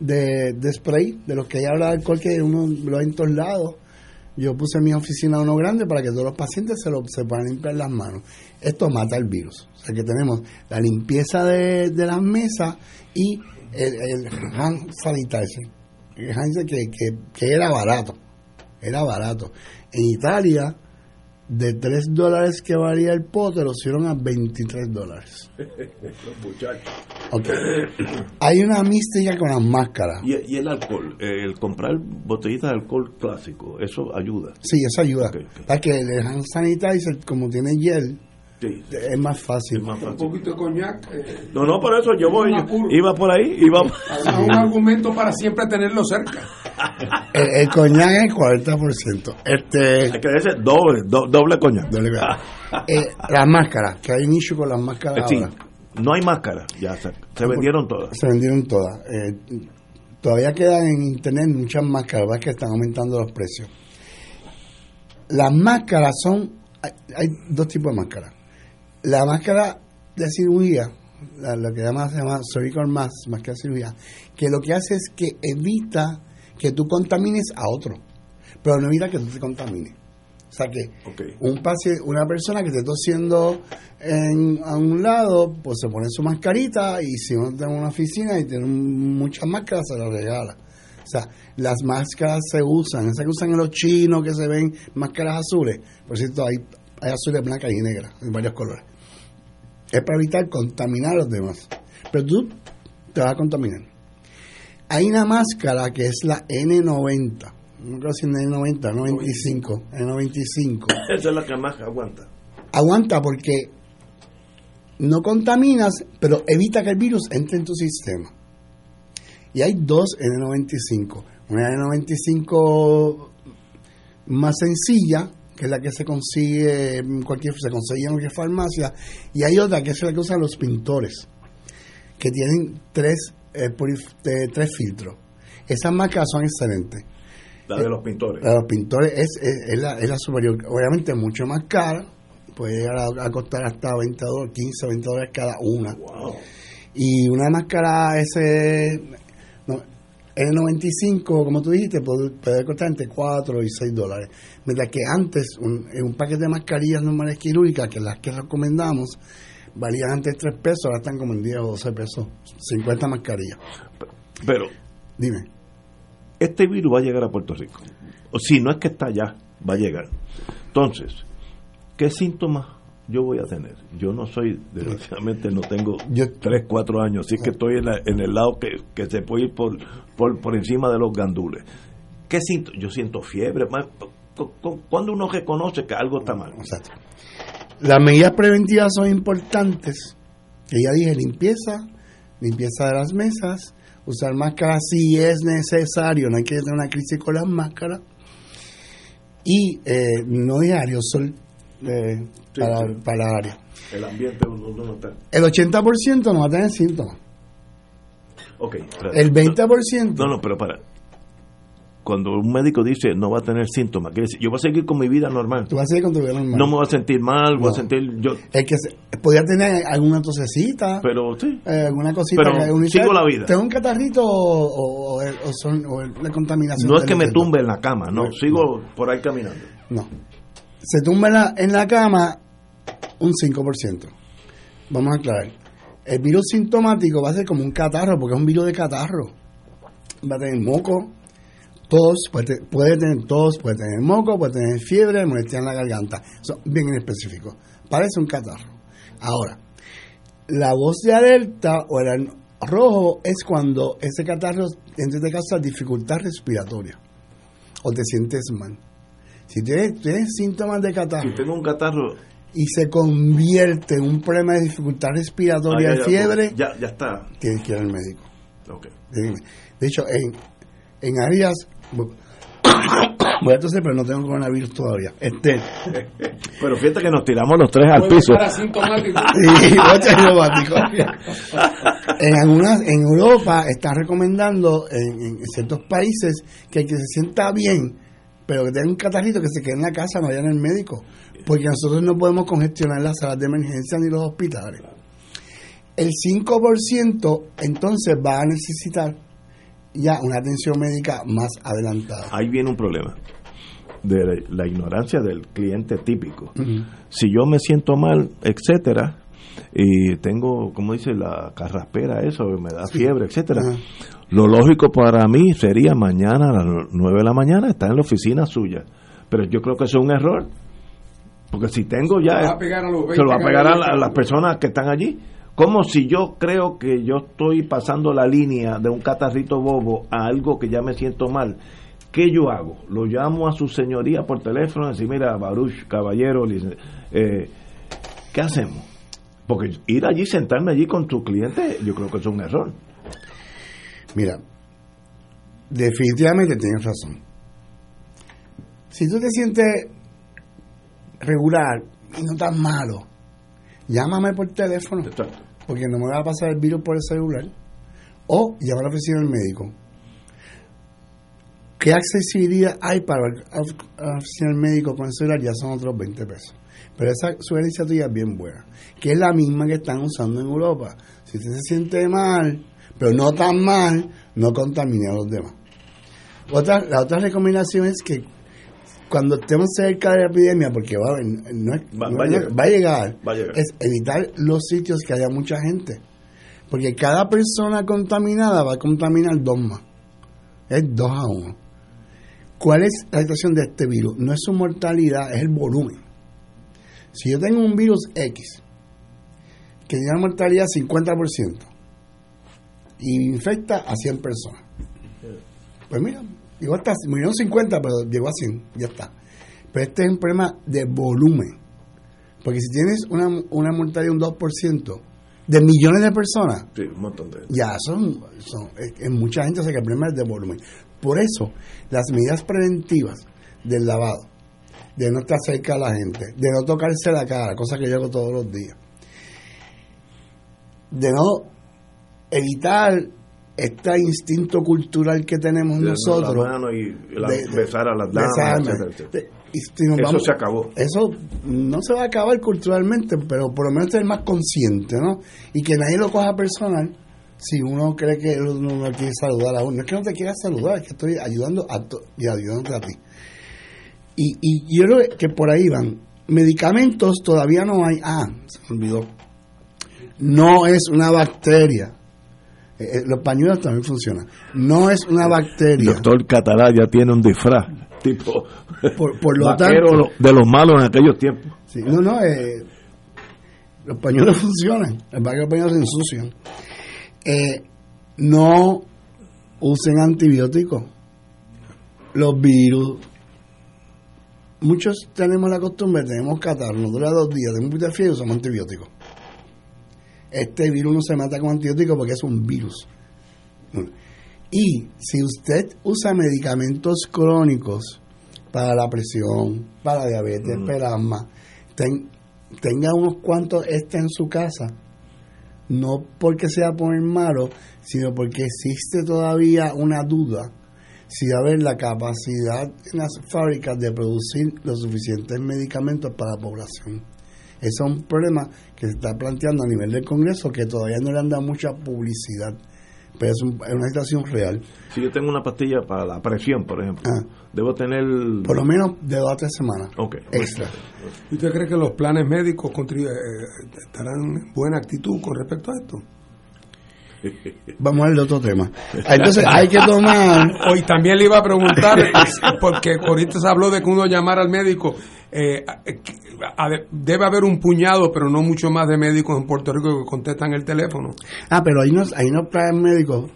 de, spray, de los que hay habla de alcohol que uno lo hay en todos lados. Yo puse en mi oficina uno grande para que todos los pacientes se, lo, se puedan limpiar las manos esto mata el virus. O sea que tenemos la limpieza de, las mesas y el, el hand sanitizer, hand que, que, que era barato, era barato. En Italia, de 3 dólares que valía el pote, lo hicieron a 23 dólares. Okay. Hay una mística con las máscaras. ¿Y, el alcohol? El comprar botellitas de alcohol clásico, ¿eso ayuda? Sí, eso ayuda. Para que el hand sanitizer, como tiene gel, es más fácil. Un poquito de coñac. Eh, no, no, por eso yo voy. Iba por ahí. Iba... [LAUGHS] un argumento para siempre tenerlo cerca. [LAUGHS] el, coñac es 40%. Este, Hay que decir doble, doble coñac. Doble, [LAUGHS] eh, las máscaras, que hay un issue con las máscaras. Eh, no hay máscaras. Ya se, vendieron todas. Se vendieron todas. Eh, todavía quedan en internet muchas máscaras, ¿verdad? que están aumentando los precios. Las máscaras son. hay dos tipos de máscaras la máscara de cirugía, lo que llama, se llama surgical mask, máscara de cirugía, que lo que hace es que evita que tú contamines a otro, pero no evita que tú te contamines. O sea que un paciente, una persona que esté tosiendo en, a un lado, pues se pone su mascarita y si uno tiene una oficina y tiene muchas máscaras, se las regala. O sea, las máscaras se usan, esas que usan en los chinos que se ven máscaras azules. Por cierto, hay, hay azules blancas y negras, en varios colores. Es para evitar contaminar a los demás. Pero tú te vas a contaminar. Hay una máscara que es la N90 no creo si en el 90, 95, en 95. Esa es la que más aguanta. Aguanta porque no contaminas, pero evita que el virus entre en tu sistema. Y hay dos N95. Una N95 más sencilla, que es la que se consigue en cualquier, se consigue en cualquier farmacia, y hay otra que es la que usan los pintores, que tienen tres, eh, eh, tres filtros. Esas marcas son excelentes. La de los pintores. La de los pintores es, es, la, es la superior. Obviamente mucho más cara, puede llegar a, costar hasta 20 dólares, 15 o 20 dólares cada una. Y una máscara ese no, N95, como tú dijiste, puede, puede, costar entre 4 y 6 dólares. Mientras que antes, un, un paquete de mascarillas normales quirúrgicas, que las que recomendamos, valían antes 3 pesos, ahora están como en 10 o 12 pesos, 50 mascarillas. Pero, dime este virus va a llegar a Puerto Rico. O si no es que está allá, va a llegar. Entonces, ¿qué síntomas yo voy a tener? Yo no soy, desgraciadamente no tengo yo, 3, 4 años, así que estoy en, el lado que, se puede ir por, por, encima de los gandules. ¿Qué siento? Yo siento fiebre. ¿Cuándo uno reconoce que algo está mal? Exacto. Las medidas preventivas son importantes. Que ya dije, limpieza, limpieza de las mesas, usar máscaras si es necesario, no hay que tener una crisis con las máscaras. Y eh, no diario, sol eh, para, para la área. El ambiente no está. El 80% no va a tener síntomas. Ok. El 20%. No, no, pero para cuando un médico dice no va a tener síntomas, quiere decir, yo voy a seguir con mi vida normal. Tú vas a seguir con tu vida normal. No me voy a sentir mal, voy a sentir yo. Es que podía tener alguna tosecita. Pero sí. Eh, alguna cosita. Pero sigo la vida. Tengo un catarrito o, o, son, o la contaminación. No es que me tumbe en la cama, no, sigo por ahí caminando. No. Se tumba en la, en la cama un 5%. Vamos a aclarar. El virus sintomático va a ser como un catarro, porque es un virus de catarro. Va a tener moco, tos, puede, puede, tener tos, puede tener moco, puede tener fiebre, molestia en la garganta. Eso bien en específico. Parece un catarro. Ahora, la voz de alerta o el rojo es cuando ese catarro entre te causa dificultad respiratoria o te sientes mal. Si tienes, tienes síntomas de catarro. Si tengo un catarro. Y se convierte en un problema de dificultad respiratoria, y fiebre. Ya, ya está. Tienes que ir al médico. Okay. De hecho, en, en áreas Voy a toser, pero no tengo coronavirus todavía. Este. Pero fíjate que nos tiramos los tres al piso. [LAUGHS] sí, en, algunas, en Europa está recomendando en, ciertos países que el que se sienta bien, pero que tenga un catarrito, que se quede en la casa, no vaya en el médico. Porque nosotros no podemos congestionar las salas de emergencia ni los hospitales. El 5% entonces va a necesitar ya una atención médica más adelantada. Ahí viene un problema de la ignorancia del cliente típico. Si yo me siento mal, etcétera, y tengo, como dice, la carraspera, eso, me da fiebre, etcétera. Lo lógico para mí sería mañana a las 9 de la mañana estar en la oficina suya. Pero yo creo que eso es un error. Porque si tengo ya. Se lo va a pegar a, se lo va a, pegar a las personas que están allí. Como si yo creo que yo estoy pasando la línea de un catarrito bobo a algo que ya me siento mal? ¿Qué yo hago? Lo llamo a su señoría por teléfono y decir, mira, Baruch, caballero, eh, ¿qué hacemos? Porque ir allí, sentarme allí con tu cliente, yo creo que es un error. Mira, definitivamente tienes razón. Si tú te sientes regular y no tan malo, llámame por teléfono. Porque no me va a pasar el virus por el celular. O llama a la oficina del médico. ¿Qué accesibilidad hay para la oficina del médico con el celular? Ya son otros 20 pesos. Pero esa sugerencia tuya es bien buena. Que es la misma que están usando en Europa. Si usted se siente mal, pero no tan mal, no contamine a los demás. Otra, la otra recomendación es que cuando estemos cerca de la epidemia, porque va, a haber- no es- Va- no va a es- llegar. va a llegar, Va a llegar. es evitar los sitios que haya mucha gente. Porque cada persona contaminada va a contaminar dos más. Es dos a uno. ¿Cuál es la situación de este virus? No es su mortalidad, es el volumen. Si yo tengo un virus X que tiene una mortalidad 50% y infecta a 100 personas, pues mira, llegó hasta, murieron 50, pero llegó a 100, ya está. Pero este es un problema de volumen. Porque si tienes una, una mortalidad de un 2% de millones de personas, Sí, un montón de ya son, son es mucha gente, o sea que el problema es de volumen. Por eso, las medidas preventivas del lavado, de no estar cerca a la gente, de no tocarse la cara, cosa que yo hago todos los días, de no evitar este instinto cultural que tenemos De nosotros. la mano y la- de- de- besar a las damas, besarme. etcétera, etcétera. De- y si nos Eso vamos- se acabó. Eso no se va a acabar culturalmente, pero por lo menos ser más consciente, ¿no? Y que nadie lo coja personal si uno cree que uno no quiere saludar a uno. No es que no te quiera saludar, es que estoy ayudando a to- y ayudándote a ti. Y, y yo creo que por ahí van. Medicamentos todavía no hay. Ah, se me olvidó. No es una bacteria. Eh, eh, los pañuelos también funcionan. No es una bacteria. doctor Catalá ya tiene un disfraz tipo Por, por lo tanto, de los malos en aquellos tiempos. Sí, no, no, eh, los pañuelos [LAUGHS] funcionan, los pañuelos se ensucian. Eh, no usen antibióticos. Los virus. Muchos tenemos la costumbre, tenemos catarro, nos dura dos días, tenemos un de fiebre y usamos antibióticos. Este virus no se mata con antibióticos porque es un virus. Y si usted usa medicamentos crónicos para la presión, para diabetes, para el asma, ten- tenga unos cuantos este en su casa, no porque sea poner malo, sino porque existe todavía una duda si va a haber la capacidad en las fábricas de producir los suficientes medicamentos para la población. Ese es un problema que se está planteando a nivel del Congreso que todavía no le han dado mucha publicidad, pero es, un- es una situación real. Si yo tengo una pastilla para la presión, por ejemplo, Ah. debo tener... Por lo menos de dos a tres semanas Ok. extra. ¿Y ¿Usted cree que los planes médicos contribu- eh, estarán en buena actitud con respecto a esto? Vamos al otro tema. [LAUGHS] Entonces hay que tomar... Hoy también le iba a preguntar, porque ahorita se habló de que uno llamara al médico. eh, que- a- debe haber un puñado, pero no mucho más de médicos en Puerto Rico que contestan el teléfono, Ah, pero hay unos, hay unos planes médicos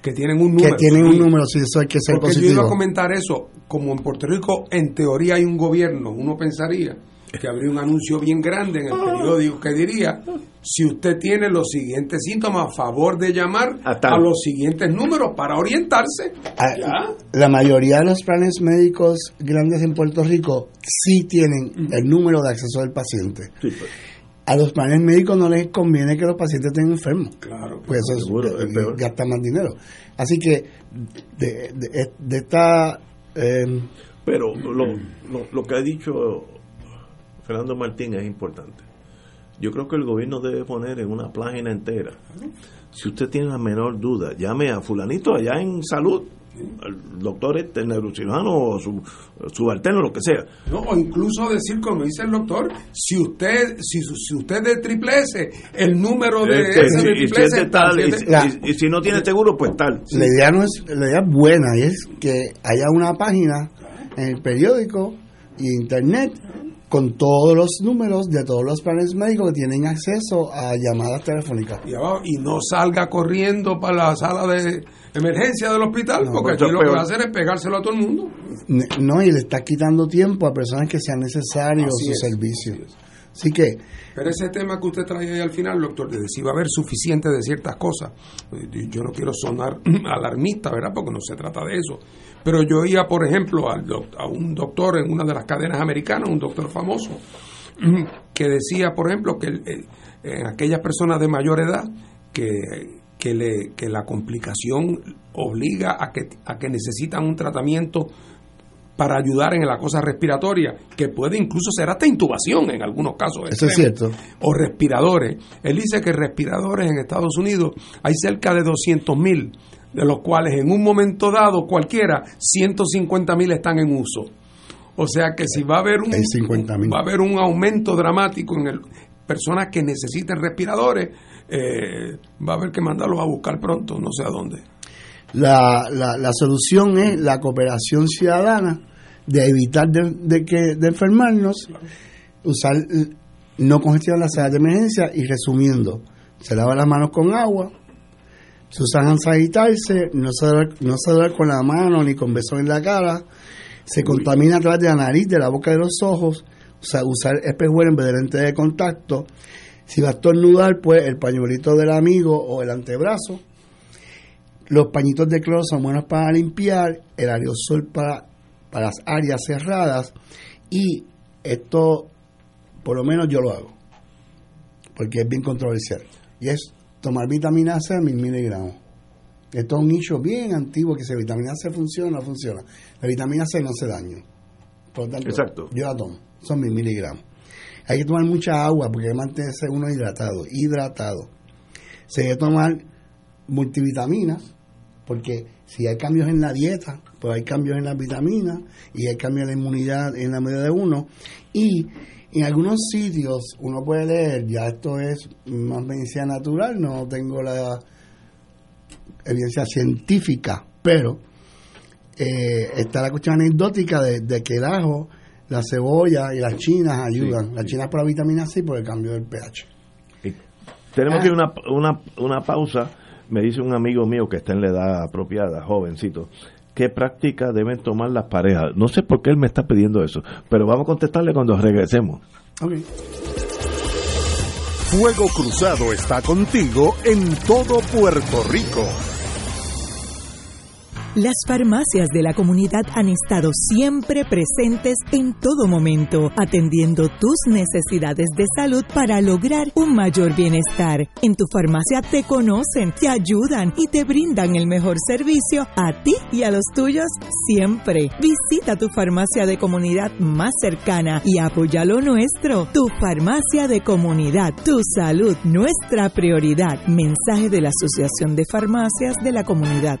que tienen un que número. tienen un número, si eso hay que ser Porque yo iba a positivo. comentar eso, como en Puerto Rico en teoría hay un gobierno, uno pensaría que habría un anuncio bien grande en el periódico que diría, si usted tiene los siguientes síntomas, a favor de llamar A los siguientes números para orientarse. Ah, Ya. La mayoría de los planes médicos grandes en Puerto Rico sí tienen el número de acceso del paciente. Sí, pues, A los planes médicos no les conviene que los pacientes estén enfermos. Claro. Pues eso es- Seguro, es peor. gasta más dinero. Así que de, de- de esta... eh, Pero lo, lo, lo que ha dicho Fernando Martín es importante. Yo creo que el gobierno debe poner en una página entera. Si usted tiene la menor duda, llame a fulanito allá en salud, al doctor este, neurocirujano o su subalterno, lo que sea. No, o incluso decir, como dice el doctor, si usted si, si usted es de triple S, el número de Este, ese y- de si triple es S de tal, y, siete- La- y- y si no tiene seguro, pues tal. La idea no es la idea es buena y es que haya una página en el periódico y internet con todos los números de todos los planes médicos que tienen acceso a llamadas telefónicas. y, abajo, y no salga corriendo para la sala de emergencia del hospital, No, porque aquí lo que va a hacer es pegárselo a todo el mundo. No, y le está quitando tiempo a personas que sean necesarios Así su es, servicio. así es. Así que Pero ese tema que usted trae ahí al final, doctor, de si va a haber suficiente de ciertas cosas, eh, yo no quiero sonar [CLEARS THROAT] alarmista, ¿verdad? Porque no se trata de eso. Pero yo oía, por ejemplo, a un doctor en una de las cadenas americanas, un doctor famoso, [CLEARS THROAT] que decía, por ejemplo, que el- en aquellas personas de mayor edad que, que, le, que la complicación obliga a que, a que necesitan un tratamiento para ayudar en la cosa respiratoria, que puede incluso ser hasta intubación en algunos casos. eso es cierto. O respiradores. Él dice que respiradores en Estados Unidos hay cerca de 200 mil, de los cuales en un momento dado cualquiera, 150 mil están en uso. O sea que si va a haber un, Hay 50.000. va a haber un aumento dramático en el personas que necesiten respiradores, eh, va a haber que mandarlos a buscar pronto, no sé a dónde. La, la, la solución es la cooperación ciudadana de evitar de, de que de enfermarnos, usar no congestionar las salas de emergencia y resumiendo, se lava las manos con agua, se usan sanitizer, no se no se con la mano ni con besos en la cara, se contamina a través de la nariz, de la boca y de los ojos, o sea, usar espejuelo en vez de lente de contacto. Si va a estornudar, pues el pañuelito del amigo o el antebrazo. Los pañitos de cloro son buenos para limpiar, el aerosol para, para las áreas cerradas y esto, por lo menos yo lo hago, porque es bien controversial. Y es tomar vitamina C mil miligramos. Esto es un nicho bien antiguo que si la vitamina C funciona no funciona. La vitamina C no hace daño. Por lo tanto, Exacto. yo la tomo. Son mil miligramos. Hay que tomar mucha agua porque hay que mantenerse uno hidratado. Hidratado. Se debe tomar multivitaminas porque si hay cambios en la dieta, pues hay cambios en las vitaminas y hay cambios en la inmunidad en la medida de uno. Y en algunos sitios uno puede leer, ya esto es más medicina natural, no tengo la evidencia científica, pero eh, está la cuestión anecdótica de, de que el ajo, la cebolla y las chinas ayudan. Las chinas por la vitamina C y por el cambio del pH. Tenemos Ah. que ir a una, una, una pausa. Me dice un amigo mío que está en la edad apropiada, jovencito, ¿qué práctica deben tomar las parejas? No sé por qué él me está pidiendo eso, pero vamos a contestarle cuando regresemos. Fuego Cruzado está contigo en todo Puerto Rico. Las farmacias de la comunidad han estado siempre presentes en todo momento, atendiendo tus necesidades de salud para lograr un mayor bienestar. En tu farmacia te conocen, te ayudan y te brindan el mejor servicio a ti y a los tuyos siempre. Visita tu farmacia de comunidad más cercana y apoya lo nuestro. Tu farmacia de comunidad, tu salud, nuestra prioridad. Mensaje de la Asociación de Farmacias de la Comunidad.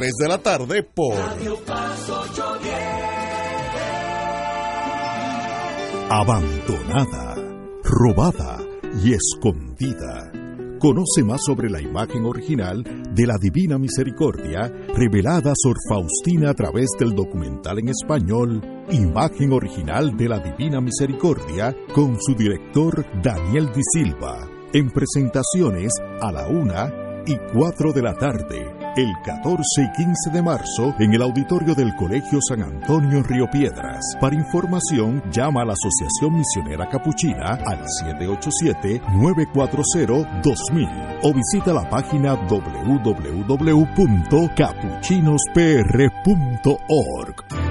de la tarde por Abandonada, robada y escondida. Conoce más sobre la imagen original de la Divina Misericordia revelada por Faustina a través del documental en español Imagen original de la Divina Misericordia con su director Daniel Di Silva en presentaciones a la una y 4 de la tarde, el 14 y 15 de marzo, en el auditorio del Colegio San Antonio Río Piedras. Para información, llama a la Asociación Misionera Capuchina al 787-940-2000 o visita la página www.capuchinospr.org.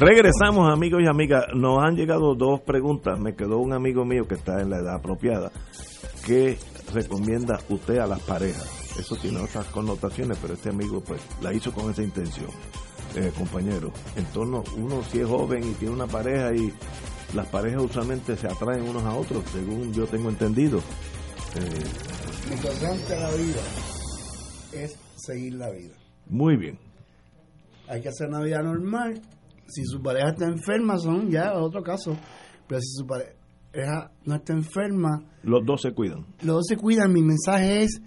Regresamos, amigos y amigas. Nos han llegado dos preguntas. Me quedó un amigo mío que está en la edad apropiada, que recomienda usted a las parejas? Eso tiene otras connotaciones, pero este amigo pues la hizo con esa intención, eh, compañero. En torno, uno si es joven y tiene una pareja y las parejas usualmente se atraen unos a otros, según yo tengo entendido. Eh, Lo importante de la vida es seguir la vida. muy bien. Hay que hacer una vida normal. Si su pareja está enferma, son ya otro caso. Pero si su pareja no está enferma, Los dos se cuidan. los dos se cuidan. Mi mensaje es,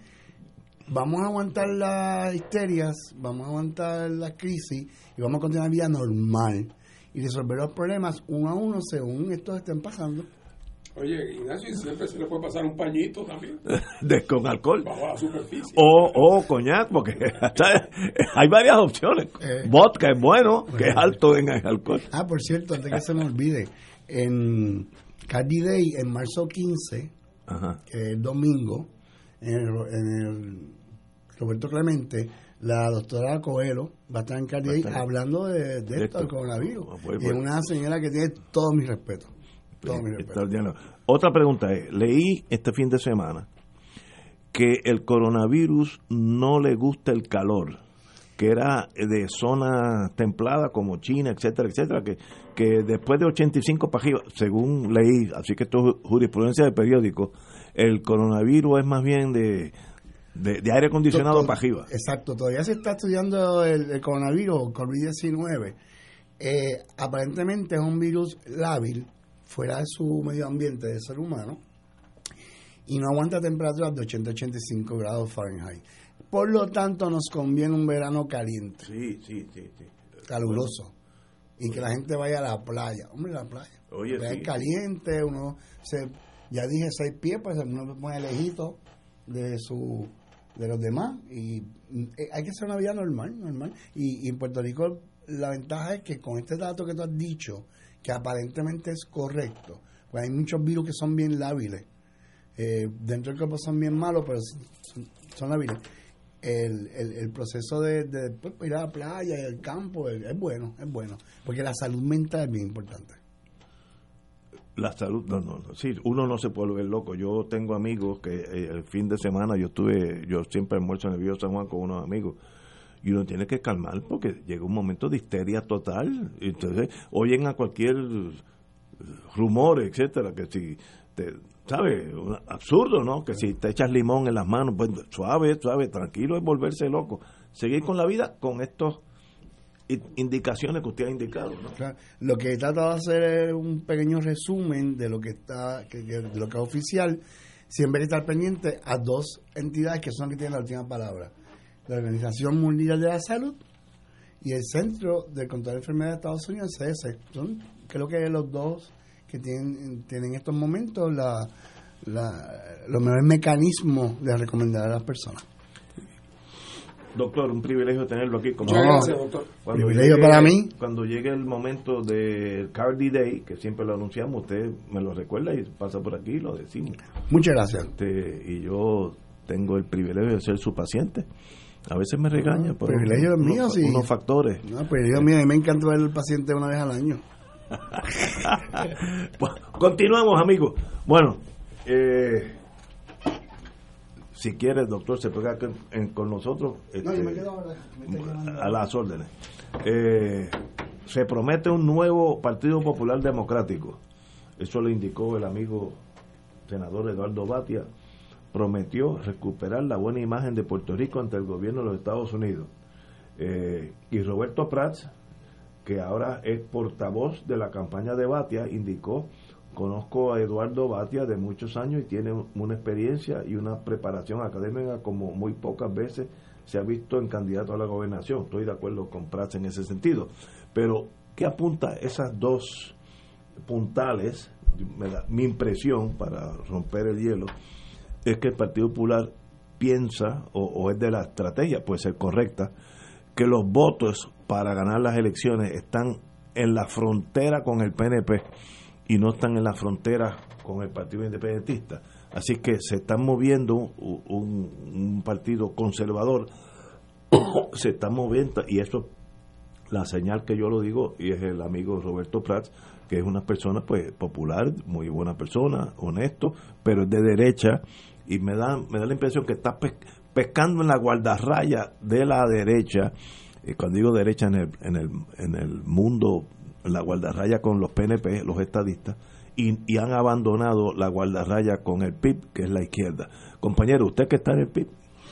vamos a aguantar las histerias, vamos a aguantar la crisis y vamos a continuar la vida normal y resolver los problemas uno a uno según estos estén pasando. Oye, Ignacio, y siempre se le puede pasar un pañito también. [LAUGHS] De, con alcohol. Bajo la superficie. O, o coñac, porque [LAUGHS] hasta- hay varias opciones. Eh. Vodka es bueno, que es alto en alcohol. Ah, por cierto, antes que se me olvide, en Cardi Day, en marzo 15, Ajá. que es el domingo, en el, en el Roberto Clemente, la doctora Coelho va a estar en Cardi Day hablando de, de De esto, del coronavirus. Ah, pues, y es una señora que tiene todo mi respeto. Otra pregunta es, leí este fin de semana que el coronavirus no le gusta el calor, que era de zona templada como China, etcétera, etcétera, que, que después de 85 para arriba, según leí, así que esto es jurisprudencia del periódico, el coronavirus es más bien de, de, de aire acondicionado To- para arriba. Exacto, todavía se está estudiando el, el coronavirus, COVID-19. Eh, aparentemente es un virus lábil, fuera de su medio ambiente del ser humano, y no aguanta temperaturas de 80-85 grados Fahrenheit. Por lo tanto, nos conviene un verano caliente, Sí, sí, sí, sí. caluroso, y que la gente vaya a la playa. Hombre, la playa. Oye, es sí. caliente, uno se, ya dije seis pies, pues uno pone lejito de su de los demás y eh, hay que hacer una vida normal, normal. Y, y en Puerto Rico la ventaja es que con este dato que tú has dicho, que aparentemente es correcto, pues hay muchos virus que son bien lábiles. Eh, dentro del cuerpo son bien malos, pero son, son lábiles. El, el, el proceso de, pues, ir a la playa y al campo es, bueno, es bueno, porque la salud mental es bien importante. La salud, no, no, no, sí, uno no se puede volver loco. Yo tengo amigos que eh, el fin de semana yo estuve, yo siempre almuerzo en el San Juan con unos amigos y uno tiene que calmar porque llega un momento de histeria total. Entonces, oyen a cualquier eh, rumor, etcétera, que si te, ¿sabes? Absurdo, ¿no? Que si te echas limón en las manos, pues suave, suave, tranquilo, es volverse loco. Seguir con la vida con estos i- indicaciones que usted ha indicado, Lo que he tratado de hacer es un pequeño resumen de lo que está, de lo que es oficial, siempre estar pendiente a dos entidades que son las que tienen la última palabra. La Organización Mundial de la Salud y el Centro de Control de Enfermedades de Estados Unidos, CS. Son, creo que los dos que tienen, tienen en estos momentos la, la, los mejores mecanismos de recomendar a las personas. Doctor, un privilegio tenerlo aquí. Como gracias, doctor. Cuando Privilegio para mí. Cuando llegue el momento del Cardi Day, que siempre lo anunciamos, usted me lo recuerda y pasa por aquí y lo decimos. Muchas gracias. Este, y yo tengo el privilegio de ser su paciente. A veces me regaña por privilegio unos, mío, sí. unos factores. No, pues Dios mío, a mí me encanta ver al paciente una vez al año. [LAUGHS] Bueno, continuamos, amigos. Bueno, eh, si quiere, doctor, se pega con, en- con nosotros. No, yo me este, quedo ahora. me a las órdenes. Eh, se promete un nuevo Partido Popular Democrático. Eso lo indicó el amigo senador Eduardo Batia. Prometió recuperar la buena imagen de Puerto Rico ante el gobierno de los Estados Unidos. Eh, y Roberto Prats, que ahora es portavoz de la campaña de Batia, indicó, conozco a Eduardo Batia de muchos años y tiene un- una experiencia y una preparación académica como muy pocas veces se ha visto en candidato a la gobernación. Estoy de acuerdo con Prats en ese sentido. Pero, ¿qué apunta esas dos puntales? Mi impresión, para romper el hielo, es que el Partido Popular piensa, o, es de la estrategia, puede ser correcta, que los votos para ganar las elecciones están en la frontera con el PNP y no están en la frontera con el Partido Independentista. Así que se están moviendo un, un- un partido conservador, [COUGHS] se está moviendo, y eso, la señal que yo lo digo, y es el amigo Roberto Prats, que es una persona pues popular, muy buena persona, honesto, pero es de derecha y me da, me da la impresión que está pescando en la guardarraya de la derecha, y cuando digo derecha en el, en el, en el mundo, la guardarraya con los PNP, los estadistas, y, y, han abandonado la guardarraya con el PIB, que es la izquierda. Compañero, usted que está en el PIB.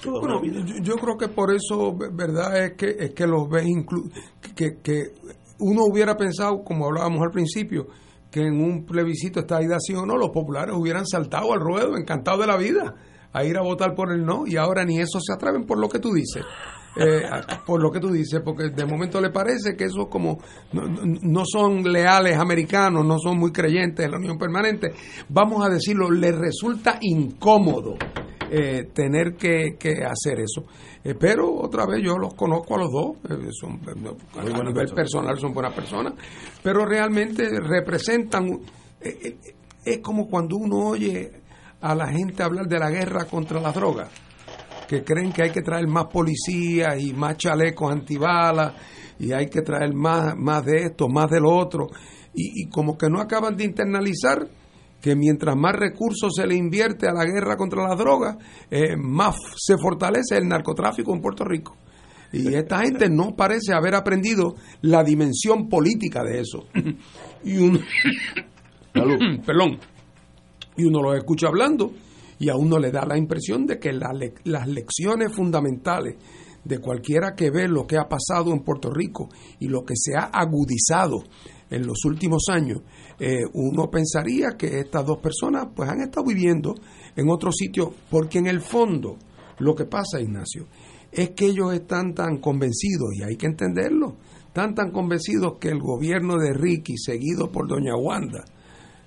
Bueno, yo, yo, creo que por eso, verdad, es que, es que los ves, que, que uno hubiera pensado, como hablábamos al principio, que en un plebiscito esta idea sí o no, los populares hubieran saltado al ruedo, encantados de la vida, a ir a votar por el no, y ahora ni eso se atreven por lo que tú dices. Eh, por lo que tú dices, porque de momento le parece que eso como no, son leales americanos, no son muy creyentes en la unión permanente, vamos a decirlo, les resulta incómodo eh, tener que, que, hacer eso. Eh, pero otra vez yo los conozco a los dos, eh, son, a nivel personal son buenas personas, pero realmente representan, es como cuando uno oye a la gente hablar de la guerra contra las drogas, que creen que hay que traer más policías y más chalecos antibalas y hay que traer más, más de esto, más del otro, y, y como que no acaban de internalizar que mientras más recursos se le invierte a la guerra contra las drogas, eh, más se fortalece el narcotráfico en Puerto Rico. Y esta gente no parece haber aprendido la dimensión política de eso. [CLEARS THROAT] y uno, [COUGHS] [CLEARS THROAT] perdón, y uno lo escucha hablando y a uno le da la impresión de que las lecciones fundamentales de cualquiera que ve lo que ha pasado en Puerto Rico y lo que se ha agudizado en los últimos años, eh, uno pensaría que estas dos personas pues han estado viviendo en otro sitio, porque en el fondo lo que pasa, Ignacio, es que ellos están tan convencidos, y hay que entenderlo, están tan convencidos que el gobierno de Ricky, seguido por doña Wanda,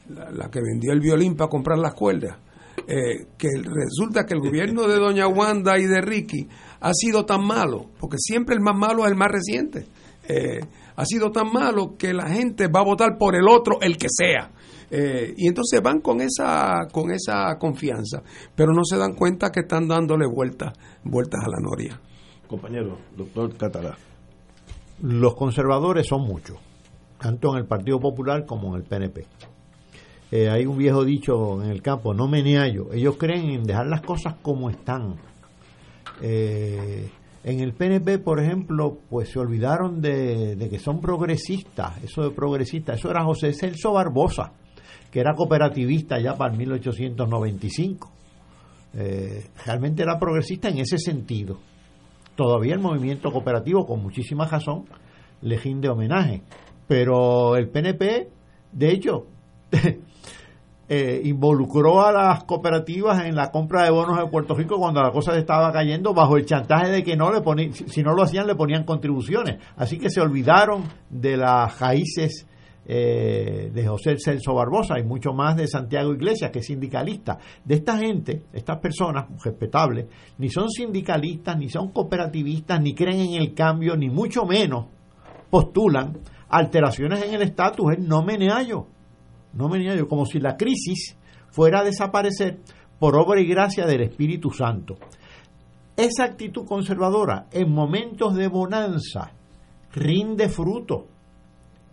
la, que vendió el violín para comprar las cuerdas, eh, que resulta que el gobierno de doña Wanda y de Ricky ha sido tan malo, porque siempre el más malo es el más reciente. Eh, ha sido tan malo que la gente va a votar por el otro, el que sea. Eh, y entonces van con esa, con esa confianza, pero no se dan cuenta que están dándole vueltas, vueltas a la noria. Compañero, doctor Catalá. Los conservadores son muchos, tanto en el Partido Popular como en el PNP. Eh, hay un viejo dicho en el campo, no meneallo. Ellos creen en dejar las cosas como están. Eh, en el PNP, por ejemplo, pues se olvidaron de, que son progresistas, eso de progresista, eso era José Celso Barbosa, que era cooperativista ya para 1895. Eh, realmente era progresista en ese sentido. Todavía el movimiento cooperativo, con muchísima razón, le de homenaje. Pero el PNP, de hecho, [LAUGHS] eh, involucró a las cooperativas en la compra de bonos de Puerto Rico cuando la cosa estaba cayendo bajo el chantaje de que no le ponían, si no lo hacían le ponían contribuciones. Así que se olvidaron de las raíces eh, de José Celso Barbosa y mucho más de Santiago Iglesias, que es sindicalista. De esta gente, estas personas respetables, ni son sindicalistas, ni son cooperativistas, ni creen en el cambio, ni mucho menos postulan alteraciones en el estatus. Es no meneallo no venía yo, como si la crisis fuera a desaparecer por obra y gracia del Espíritu Santo. Esa actitud conservadora en momentos de bonanza rinde fruto,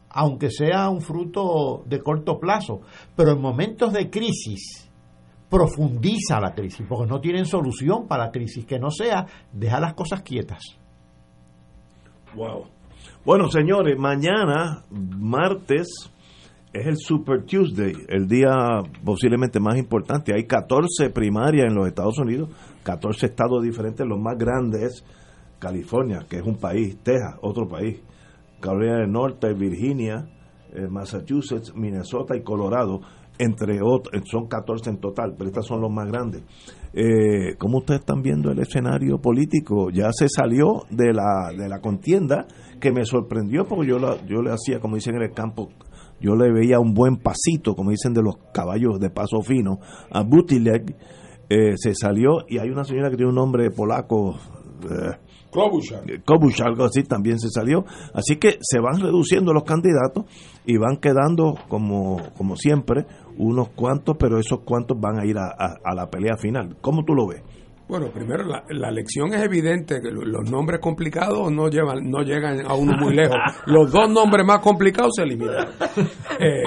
aunque sea un fruto de corto plazo, pero en momentos de crisis profundiza la crisis, porque no tienen solución para la crisis, que no sea dejar las cosas quietas. Wow. Bueno, señores, mañana, martes, es el Super Tuesday, el día posiblemente más importante. Hay 14 primarias en los Estados Unidos, 14 estados diferentes, los más grandes, California, que es un país, Texas, otro país, Carolina del Norte, Virginia, eh, Massachusetts, Minnesota y Colorado, entre otros, son 14 en total, pero estas son los más grandes. Eh, ¿Cómo ustedes están viendo el escenario político? Ya se salió de la, de la contienda que me sorprendió porque yo, yo le hacía, como dicen en el campo, yo le veía un buen pasito, como dicen de los caballos de paso fino, a Butileg, eh, se salió y hay una señora que tiene un nombre polaco, eh, algo así, también se salió. Así que se van reduciendo los candidatos y van quedando, como, como siempre, unos cuantos, pero esos cuantos van a ir a la pelea final. ¿Cómo tú lo ves? Bueno, primero la, la lección es evidente que los nombres complicados no llevan no llegan a uno muy lejos. Los dos nombres más complicados se eliminan. [LAUGHS] Eh,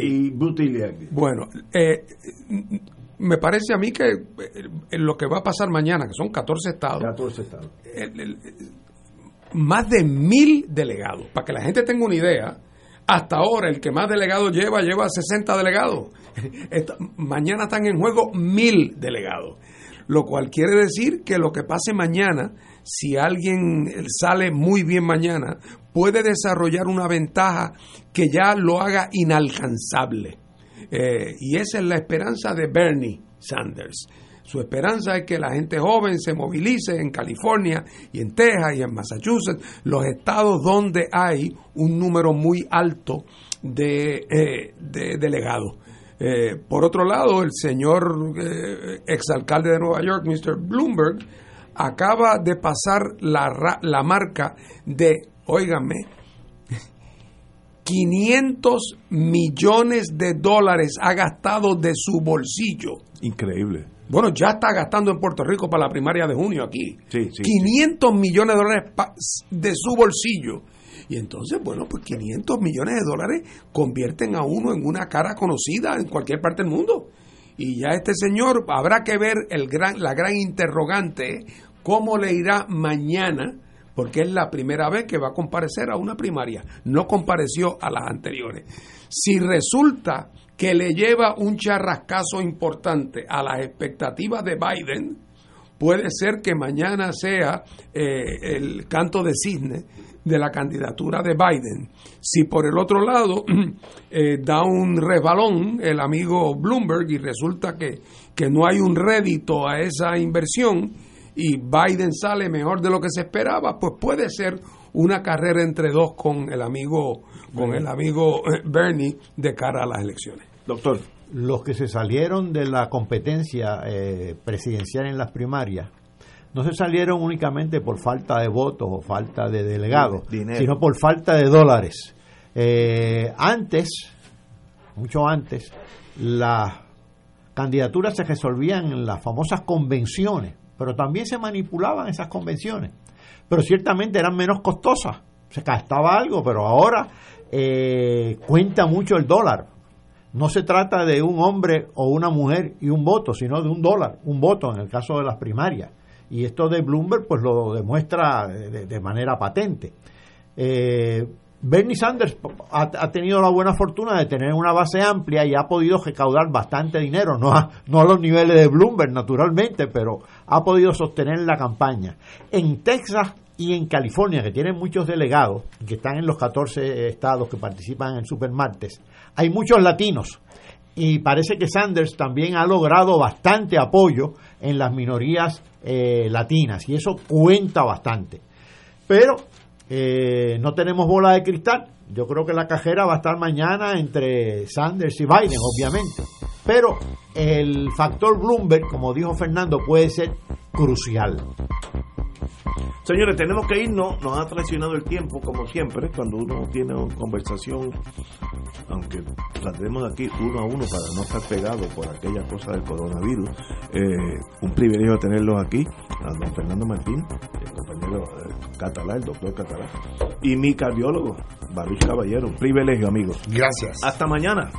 y Buttigieg. Bueno, eh, me parece a mí que eh, lo que va a pasar mañana, que son 14 estados, 14 estados. el- el- más de mil delegados. Para que la gente tenga una idea, hasta ahora el que más delegados lleva, lleva 60 delegados. [LAUGHS] Esta- mañana están en juego mil delegados. Lo cual quiere decir que lo que pase mañana, si alguien sale muy bien mañana, puede desarrollar una ventaja que ya lo haga inalcanzable. Eh, y esa es la esperanza de Bernie Sanders. Su esperanza es que la gente joven se movilice en California y en Texas y en Massachusetts, los estados donde hay un número muy alto de, eh, de delegados. Eh, por otro lado, el señor eh, exalcalde de Nueva York, Mr. Bloomberg, acaba de pasar la, la marca de, óigame, [LAUGHS] 500 millones de dólares ha gastado de su bolsillo. Increíble. Bueno, ya está gastando en Puerto Rico para la primaria de junio aquí. Sí, sí. 500 millones de dólares de su bolsillo. Y entonces, bueno, pues 500 millones de dólares convierten a uno en una cara conocida en cualquier parte del mundo. Y ya este señor, habrá que ver la gran interrogante, cómo le irá mañana, porque es la primera vez que va a comparecer a una primaria. No compareció a las anteriores. Si resulta que le lleva un charrascazo importante a las expectativas de Biden, puede ser que mañana sea eh, el canto de cisne de la candidatura de Biden. Si por el otro lado [CLEARS THROAT] eh, da un resbalón el amigo Bloomberg y resulta que, que no hay un rédito a esa inversión y Biden sale mejor de lo que se esperaba, pues puede ser una carrera entre dos con el amigo con el amigo eh, Bernie de cara a las elecciones. Doctor. Los que se salieron de la competencia eh, presidencial en las primarias no se salieron únicamente por falta de votos o falta de delegados, Dinero. sino por falta de dólares. Eh, antes, mucho antes, las candidaturas se resolvían en las famosas convenciones, pero también se manipulaban esas convenciones. Pero ciertamente eran menos costosas, se gastaba algo, pero ahora eh, cuenta mucho el dólar. No se trata de un hombre o una mujer y un voto, sino de un dólar, un voto en el caso de las primarias. Y esto de Bloomberg pues lo demuestra de, manera patente. Eh, Bernie Sanders ha, ha, tenido la buena fortuna de tener una base amplia y ha podido recaudar bastante dinero, no a, no a los niveles de Bloomberg naturalmente, pero ha podido sostener la campaña. En Texas y en California, que tienen muchos delegados, que están en los 14 estados que participan en Supermartes, hay muchos latinos. Y parece que Sanders también ha logrado bastante apoyo en las minorías eh, latinas, y eso cuenta bastante. Pero eh, no tenemos bola de cristal. Yo creo que la cajera va a estar mañana entre Sanders y Biden, obviamente. Pero el factor Bloomberg, como dijo Fernando, puede ser crucial. Señores, tenemos que irnos, nos ha traicionado el tiempo, como siempre, cuando uno tiene una conversación, aunque la tenemos aquí uno a uno para no estar pegado por aquella cosa del coronavirus. Eh, un privilegio tenerlos aquí, a don Fernando Martín, el compañero eh, Catalá, el doctor Catalá, y mi cardiólogo, Baruch Caballero. Un privilegio, amigos. Gracias. Hasta mañana.